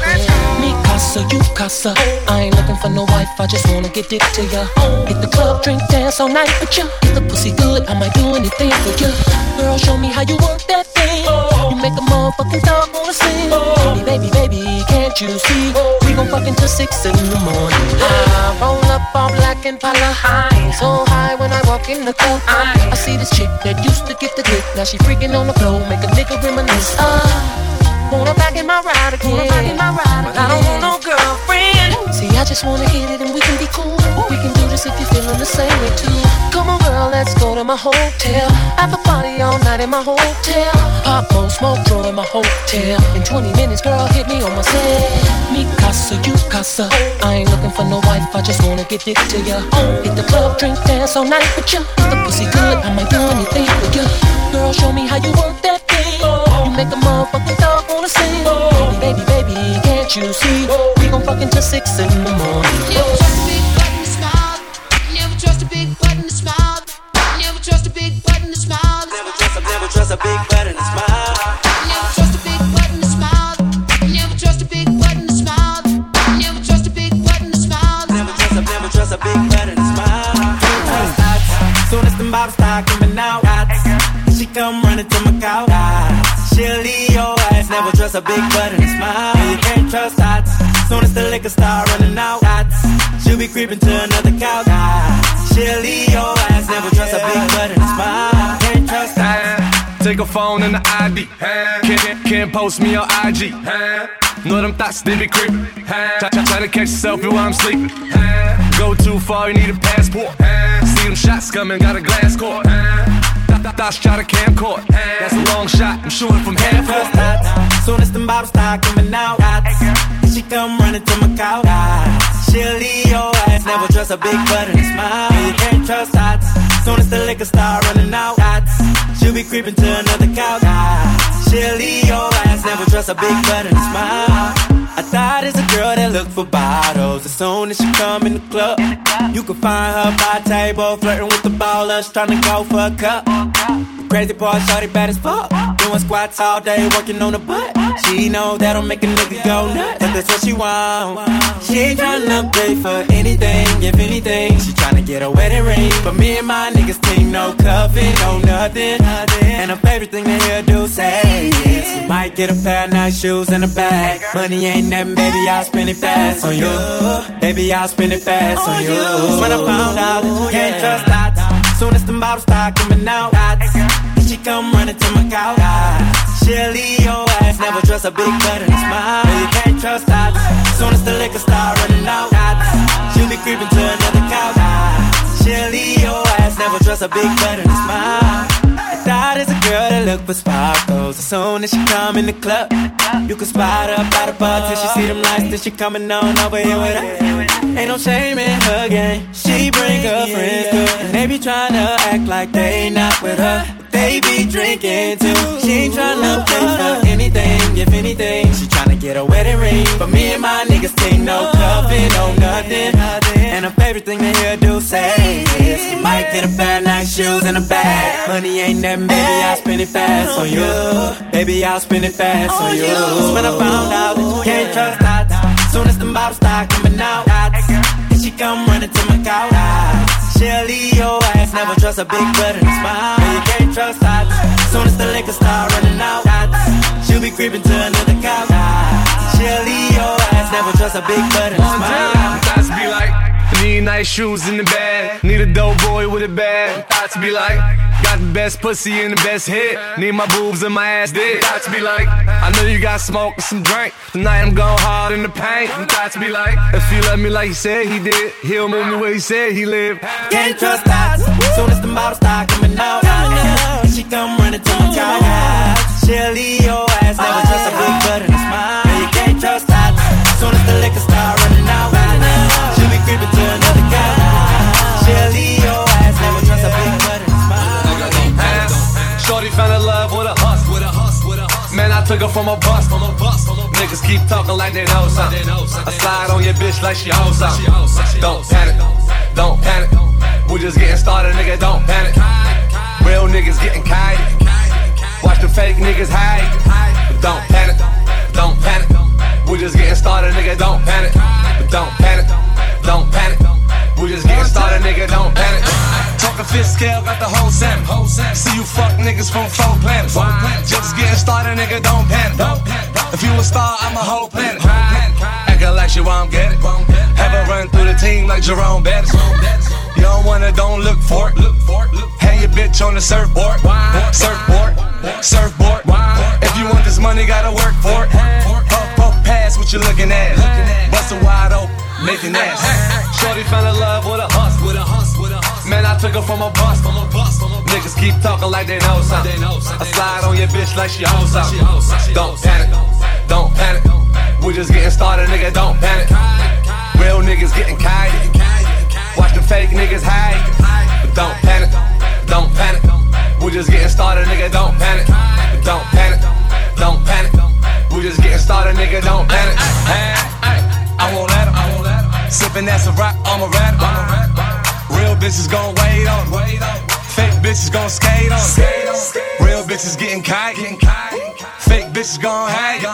Me casa, you casa. I ain't looking for no wife, I just wanna get dick to ya. Hit the club, drink, dance all night with ya. If the pussy good, I might do anything for ya. Girl, show me how you work that thing. You make a motherfucking dog wanna sing. Baby, baby, baby, can't you see? We gon' fuck until six in the morning. I roll up all black and pala high. So high when I walk in the club. I see this chick that used to get the dick. Now she freaking on the floor, make a nigga reminisce. Ah. Wanna back in my ride again. Wanna back in my ride again. But I don't want no girlfriend. See, I just wanna hit it and we can be cool. We can do this if you're feeling the same way too. Come on, girl, let's go to my hotel. Have a party all night in my hotel. Pop more smoke, throw in my hotel. In 20 minutes, girl, hit me on my cell. Me casa, you casa. I ain't looking for no wife, I just wanna get dick to ya. Hit the club, drink, dance all night with ya. The pussy good, I might do anything for ya. Girl, show me how you work that thing. You make a motherfucking baby, you see? We gon' fuck until six in the morning. Never trust a big button to smile. Never trust a big button to smile. Never trust a big button to smile. Never trust, never trust a big button to smile. Never trust a big button to smile. Never trust a big button to smile. Never trust a big button to smile. Never trust, never trust a big button to smile. Soon as the bottles start coming out, she come running to my couch. She'll leave your ass. Never trust a big butt and a smile. Trust that. Soon as the liquor start running out, she'll be creeping to another couch. She'll leave your ass, never trust a big butt and smile. Can't trust that. Take a phone and the ID. Can't, can't post me on IG. Know them thoughts, they be creeping. Try, try, try to catch a selfie while I'm sleeping. Go too far, you need a passport. See them shots coming, got a glass court. Th- th- Thoughts try to camcord. That's a long shot, I'm shooting from half court. Soon as them bottles start coming out, she come running to my couch. She'll leave your ass, never trust a big butt and a smile. You can't trust that. Soon as the liquor start running out, she'll be creeping to another couch. She'll leave your ass, never trust a big butt and a smile. I thought it's a girl that look for bottles. As soon as she come in the club, you can find her by table, flirting with the ballers, trying to go for a cup. Crazy part, shorty bad as fuck. Doing squats all day, working on the butt. She know that'll make a nigga go nuts, but that's what she want. She ain't tryna pay for anything, if anything. She tryna get a wedding ring. But me and my niggas team, no cuffing, no nothing. And her favorite thing to hear do say is, might get a pair of nice shoes and a bag. Money ain't nothing, baby, I'll spend it fast on you. Baby, I'll spend it fast on you. When I found out, can't trust that. Soon as the bottles start coming out, she come running to my couch. Leave your ass, never trust a big butt and smile. You can't trust that. Soon as the liquor start running out, dots, she'll be creeping to another couch. Leave your ass, never trust a big butt and smile. I thought it's a girl that look for sparkles. As soon as she come in the club, you can spot her by the bar till she see them lights. Then she coming on over here with her. Ain't no shame in her game. She bring her friends too, and they be tryna act like they not with her. They be drinking too. She ain't tryna pay for anything, if anything. She tryna get a wedding ring, but me and my niggas take no cuffing, no nothing. And her favorite thing to hear do say is, you might get a pair of nice shoes and a bag. Money ain't nothing, baby. I'll spend it fast on you. Baby, I'll spend it fast on you. When I found out that you can't trust that. Soon as the bottles start coming out, and she come running to my couch. She'll leave your ass, never trust a big butt and a smile. Yeah, you can't trust that. Soon as the liquor start running out, she'll be creeping to another couch. She'll your ass, never trust a big butt and a smile. Be like, need nice shoes in the bag. Need a dope boy with a bag. Thoughts be like, got the best pussy and the best hit. Need my boobs and my ass dick. Thoughts be like, I know you got smoke and some drink. Tonight I'm going hard in the paint. Thoughts be like, if he love me like he said he did, he'll move me where he said he lived. Can't trust that. Soon as the bottles start coming out, she come running to my couch. She'll leave your ass, never trust a big butt took from a bus. From a bus. Niggas keep talking like they know something. I slide on your bitch like she owes something. Don't panic, don't panic. We just getting started, nigga. Don't panic. Real niggas getting kited. Watch the fake niggas hide. But don't panic, don't panic. We just getting started, nigga. Don't panic. But don't panic, don't panic. We just getting started, nigga. Don't panic. Talking fifth scale, got the whole salmon. See you fuck niggas from four planets. Just getting started, nigga. Don't panic. If you a star, I'm a whole planet. Acting like you won't get it. Have a run through the team like Jerome Bettis. You don't wanna, don't look for it. Hang your bitch on the surfboard. Surfboard, surfboard. If you want this money, gotta work for it. Puff, puff, pass what you looking at. Bust a wide open, making ass. Shorty fell in love with a hustle. Man, I took her from a bus. From a bus, from a bus. Niggas keep talking like they know something. I slide on your bitch like she owes something. Don't panic, don't panic. We just getting started, nigga. Don't panic. Real niggas getting kited. Watch the fake niggas hide. But don't panic, don't panic. We just getting started, nigga. Don't panic. Don't panic, don't panic. We just getting started, nigga. Don't panic. I won't let 'em. Sippin' that's a rock, I'm a rat. Real bitches gon' wait on 'em. Fake bitches gon' skate on 'em. Real bitches getting kite. Fake bitches gon' hate.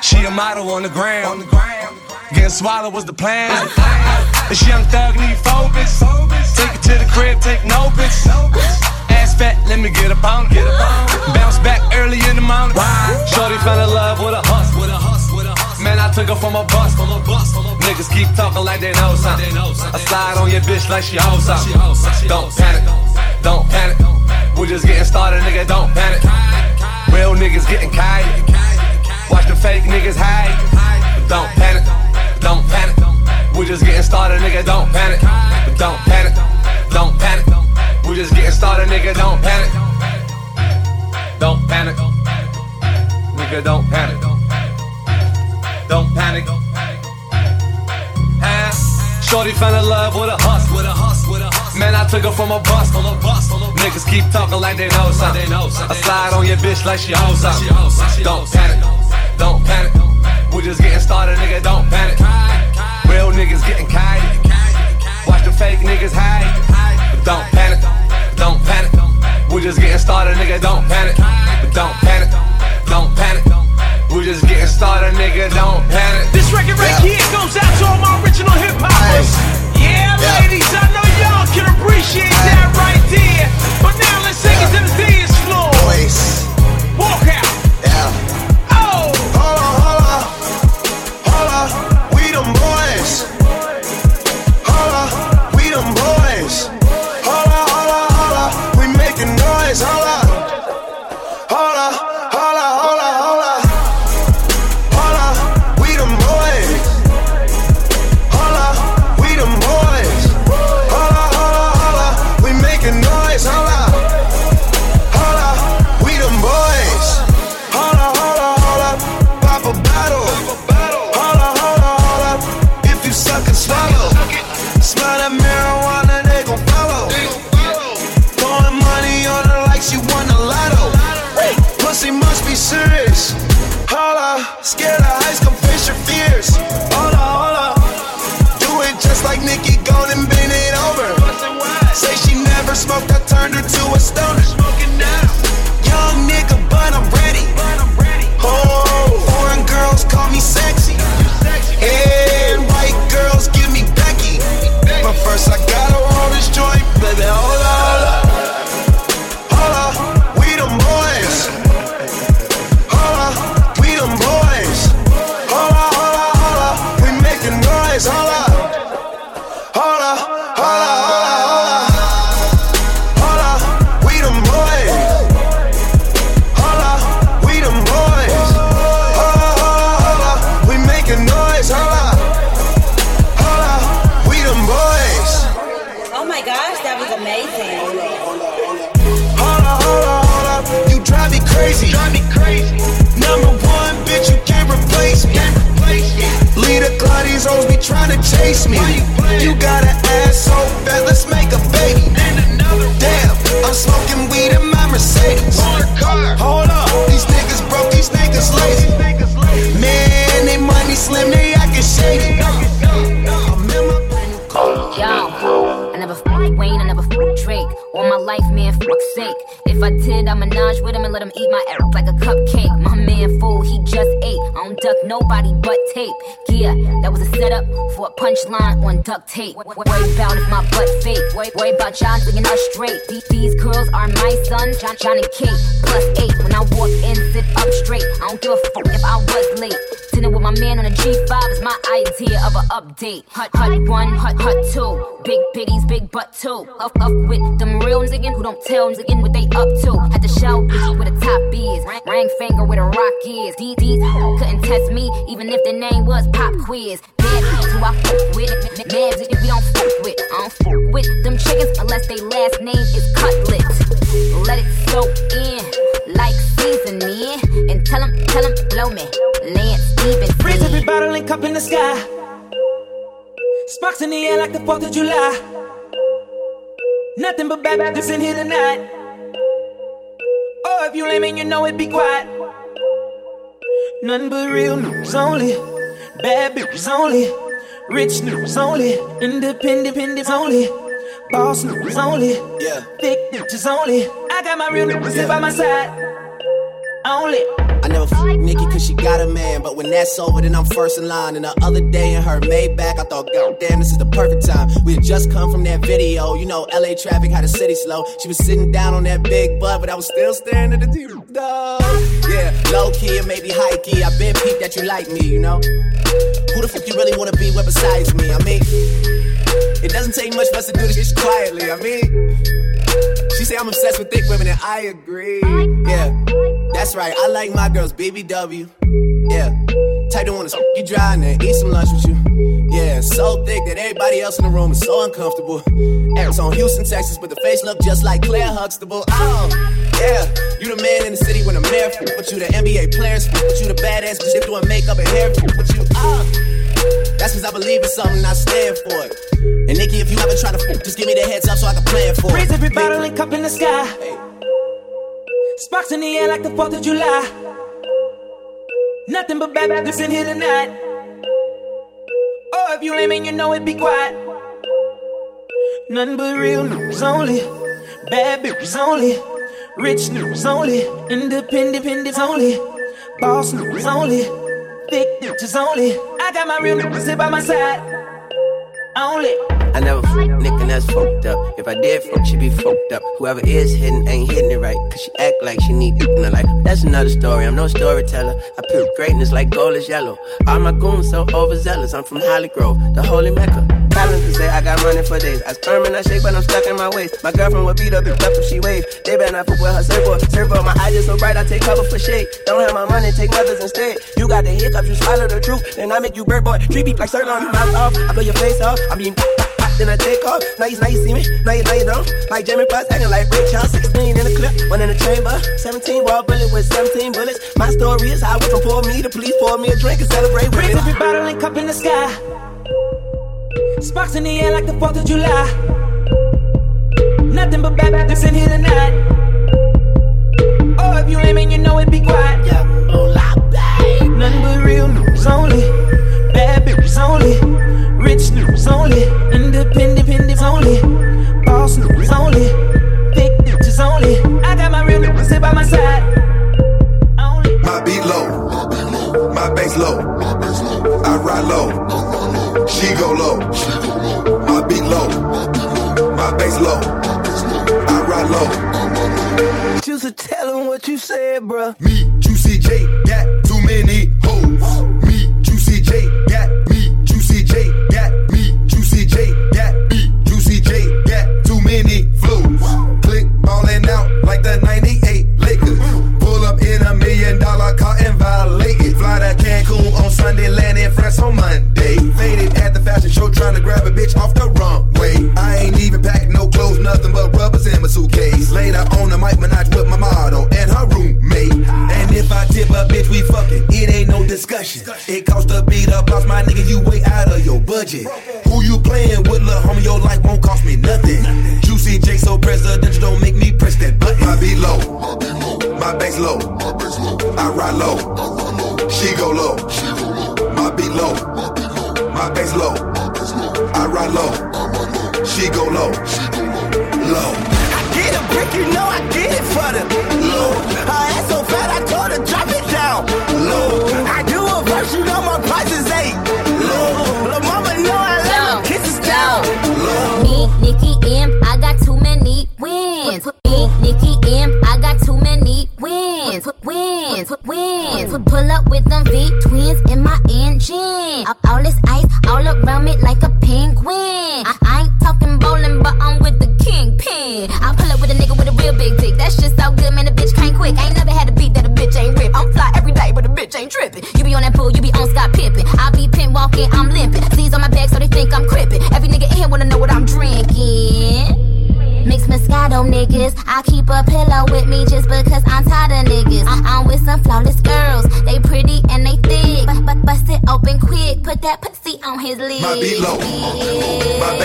She a model on the ground. Getting swallowed was the plan. This young thug need focus. Take it to the crib, take no bitch. Ass fat, let me get up on it. Bounce back early in the morning. Shorty fell in love with a hustle. Man, I took her from a bus. From a bus. Niggas keep talking like they know something. I slide on your bitch like she owes something. Don't panic, don't panic. We're just getting started, nigga. Don't panic. Real niggas getting kite. Watch the fake niggas hide. Don't panic, don't panic. We're just getting started, nigga. Don't panic, don't panic, don't panic. We're just getting started, nigga. Don't panic, don't panic. Nigga, don't panic. Don't panic. Ah, Shorty fell in love with a hustle, with a hustle, with a hustle. Man, I took her from a bus, from a bus. Niggas keep talking like they know something. I slide on your bitch like she owes something. Don't panic, don't panic. We're just getting started, nigga. Don't panic. Real niggas getting kite. Watch the fake niggas hide. But don't panic, don't panic. We're just getting started, nigga. Don't panic. But don't panic, don't panic. We're just getting started, nigga. Don't panic. This record right here goes out to all my original hip hoppers. Yeah, ladies, I know y'all can appreciate that right there. But now let's take it to the dance floor. Walk out. Yeah. Duct tape. Worry about if my butt fake. Worry about John thinking us straight. These, these girls are my sons, John, John and Kate. Plus eight. When I walk in, sit up straight. I don't give a fuck if I was late. Dinner with my man on a G5 is my idea of an update. Hut, hut one, hut, hut two. Big bitties, big butt two. Up, up with them real niggas who don't tell niggas what they up to. Had to show bitch with a top is. Ring finger with a rock is. These, these couldn't test me even if the name was Pop Quiz. Bad who I fuck with. Fuck with them chickens unless they last name is Cutlet. Let it soak in like seasoning. And tell them, tell them, blow me. Lance Stephenson. Raise every bottle and cup in the sky. Sparks in the air like the 4th of July. Nothing but bad bitches in here tonight. Oh, if you lame and you know it, be quiet. Nothing but real news only. Bad bitches only. Rich news only. Independent independents only. Boss news only. Yeah. Thick bitches only. I got my real niggas yeah. by my side. Only. I never f Nikki cause she got a man, but when that's over, then I'm first in line. And the other day in her Maybach, I thought, God damn, this is the perfect time. We had just come from that video, you know, LA traffic had the city slow. She was sitting down on that big butt, but I was still staring at the TV. Dog. Yeah, low key and maybe high key. I been peeped that you like me, you know. Who the fuck you really wanna be with besides me? I mean, it doesn't take much for us to do this shit quietly. I mean, she say I'm obsessed with thick women, and I agree. Yeah, that's right. I like my girls BBW. Yeah, type to wanna suck you dry and then eat some lunch with you. Yeah, so thick that everybody else in the room is so uncomfortable. Eric's on Houston, Texas, but the face look just like Claire Huxtable. Oh, yeah, you the man in the city when the mayor, but you the NBA players, but you the badass bitch doing makeup and hair, but you ah. That's cause I believe in something, I stand for it. And Nikki, if you ever try to f, just give me the heads up so I can plan for it. Raise every bottle and cup in the sky. Sparks in the air like the 4th of July. Nothing but bad bitches in here tonight. Oh, if you lame and you know it, be quiet. Nothing but real news only. Bad bitches only. Rich news only. Independent independents only. Boss news only. Thick bitches only. I got my real here by my side. Only. I never and that's fucked up. If I did fuck, she be fucked up. Whoever is hitting ain't hitting it right. Cause she act like she need it in her life. That's another story, I'm no storyteller. I put greatness like gold is yellow. All my goons so overzealous. I'm from Holly Grove, the holy mecca. Calendar say I got money for days. I sperm and I shake, but I'm stuck in my waist. My girlfriend would beat up if left if she wave. They better not fuck with her surfboard. Surfboard, my eyes are so bright, I take cover for shade. Don't have my money, take mothers instead. You got the hiccups, you swallow the truth. Then I make you bird boy. Treat beef like sirloin, you mouth off. I blow your face off. I mean, then I take off. Now you, now you see me, now you, now you don't. Like Jamie Foxx, acting like Ray Charles. 16 in the clip, one in the chamber. 17 raw bullet with 17 bullets. My story is how we can pour me. The police pour me a drink and celebrate with Raise it. every bottle and cup in the sky. Sparks in the air like the 4th of July. Nothing but bad bitches in here tonight. Oh, if you lame and you know it, be quiet. Yeah, Nothing but real news only. Bad bitches only. Rich news only. Independent independents only. Boss news only. Thick bitches only. I got my real niggas sit by my side. My beat low, my bass low. I ride low, she go low. My beat low, my bass low. I ride low. You should tell him what you said, bruh. Me, Juicy J, got too many hoes. Me, Juicy J, got me, Juicy J, million dollar and violate. Fly to Cancun on Sunday, land in France on Monday. Faded at the fashion show, trying to grab a bitch off the runway. I ain't even packed no clothes, nothing but rubbers in my suitcase. Later on the Mike Minaj with my model and her roommate. And if I tip a bitch, we fucking. It ain't no discussion. It cost a beat up, boss my nigga, you way out of your budget. Who you playing with, little homie? Your life won't cost me nothing. Juicy J so presidential, don't make me press that button. My beat low, my bass low. I ride low, she go low. My beat low, my bass low. I ride low, she go low, low. I get a brick, you know I did it for the low. Her wins. Pull up with them V twins in my engine. All this ice all around me like a penguin. I, I ain't talking bowling, but I'm with the kingpin. I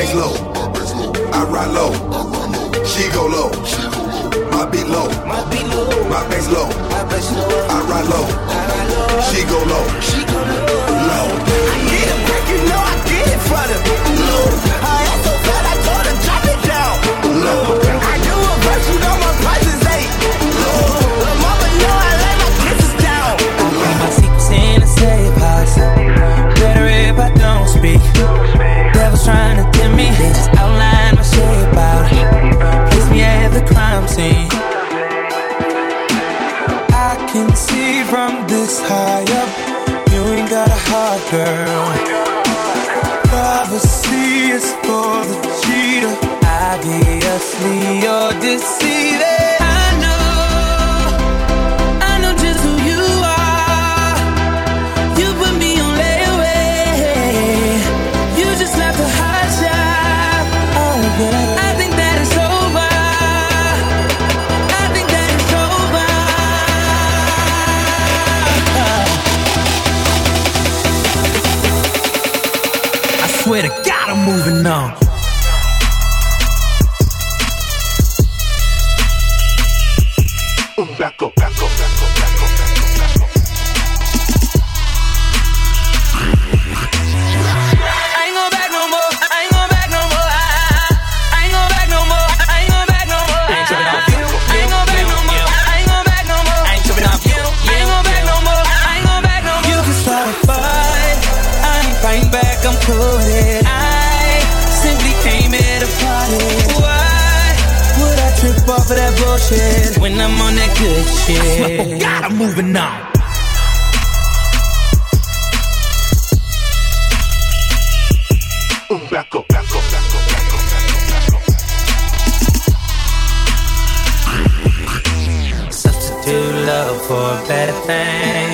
bass low. I ride low, she go low. My beat low, my bass low. I ride low, flaco, flaco, flaco. Substitute love for a better thing.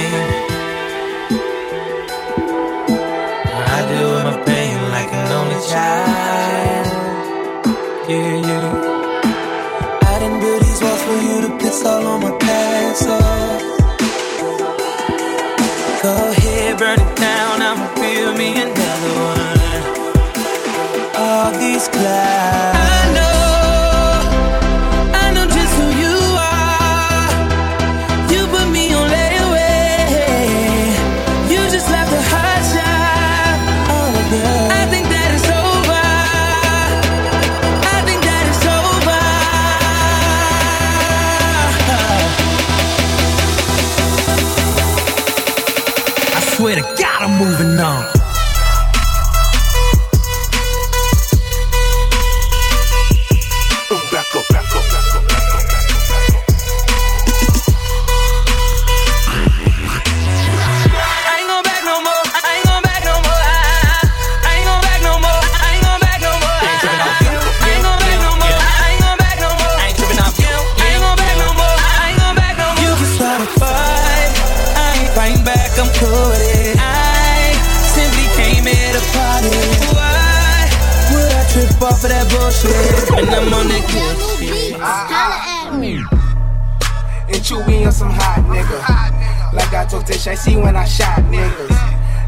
I see when I shot niggas.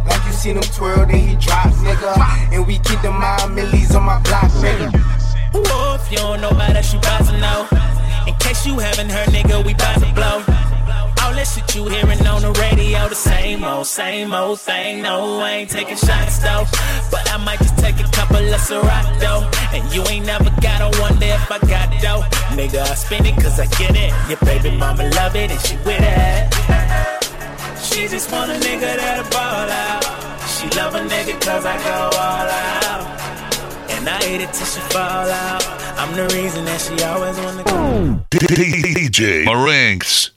Like you seen him twirl, then he drop, nigga. And we keep the mind millies on my block, nigga. Whoa, if you don't know about us, you bout to know. In case you haven't heard, nigga, we bout to blow. All that shit you hearing on the radio, the same old, same old thing. No, I ain't taking shots though, but I might just take a couple of Serato. And you ain't never gotta wonder if I got dough. Nigga, I spend it cause I get it. Your baby mama love it and she with it. She just want a nigga that'll ball out. She love a nigga cause I go all out. And I hate it till she fall out. I'm the reason that she always wanna go. DJ Maurice.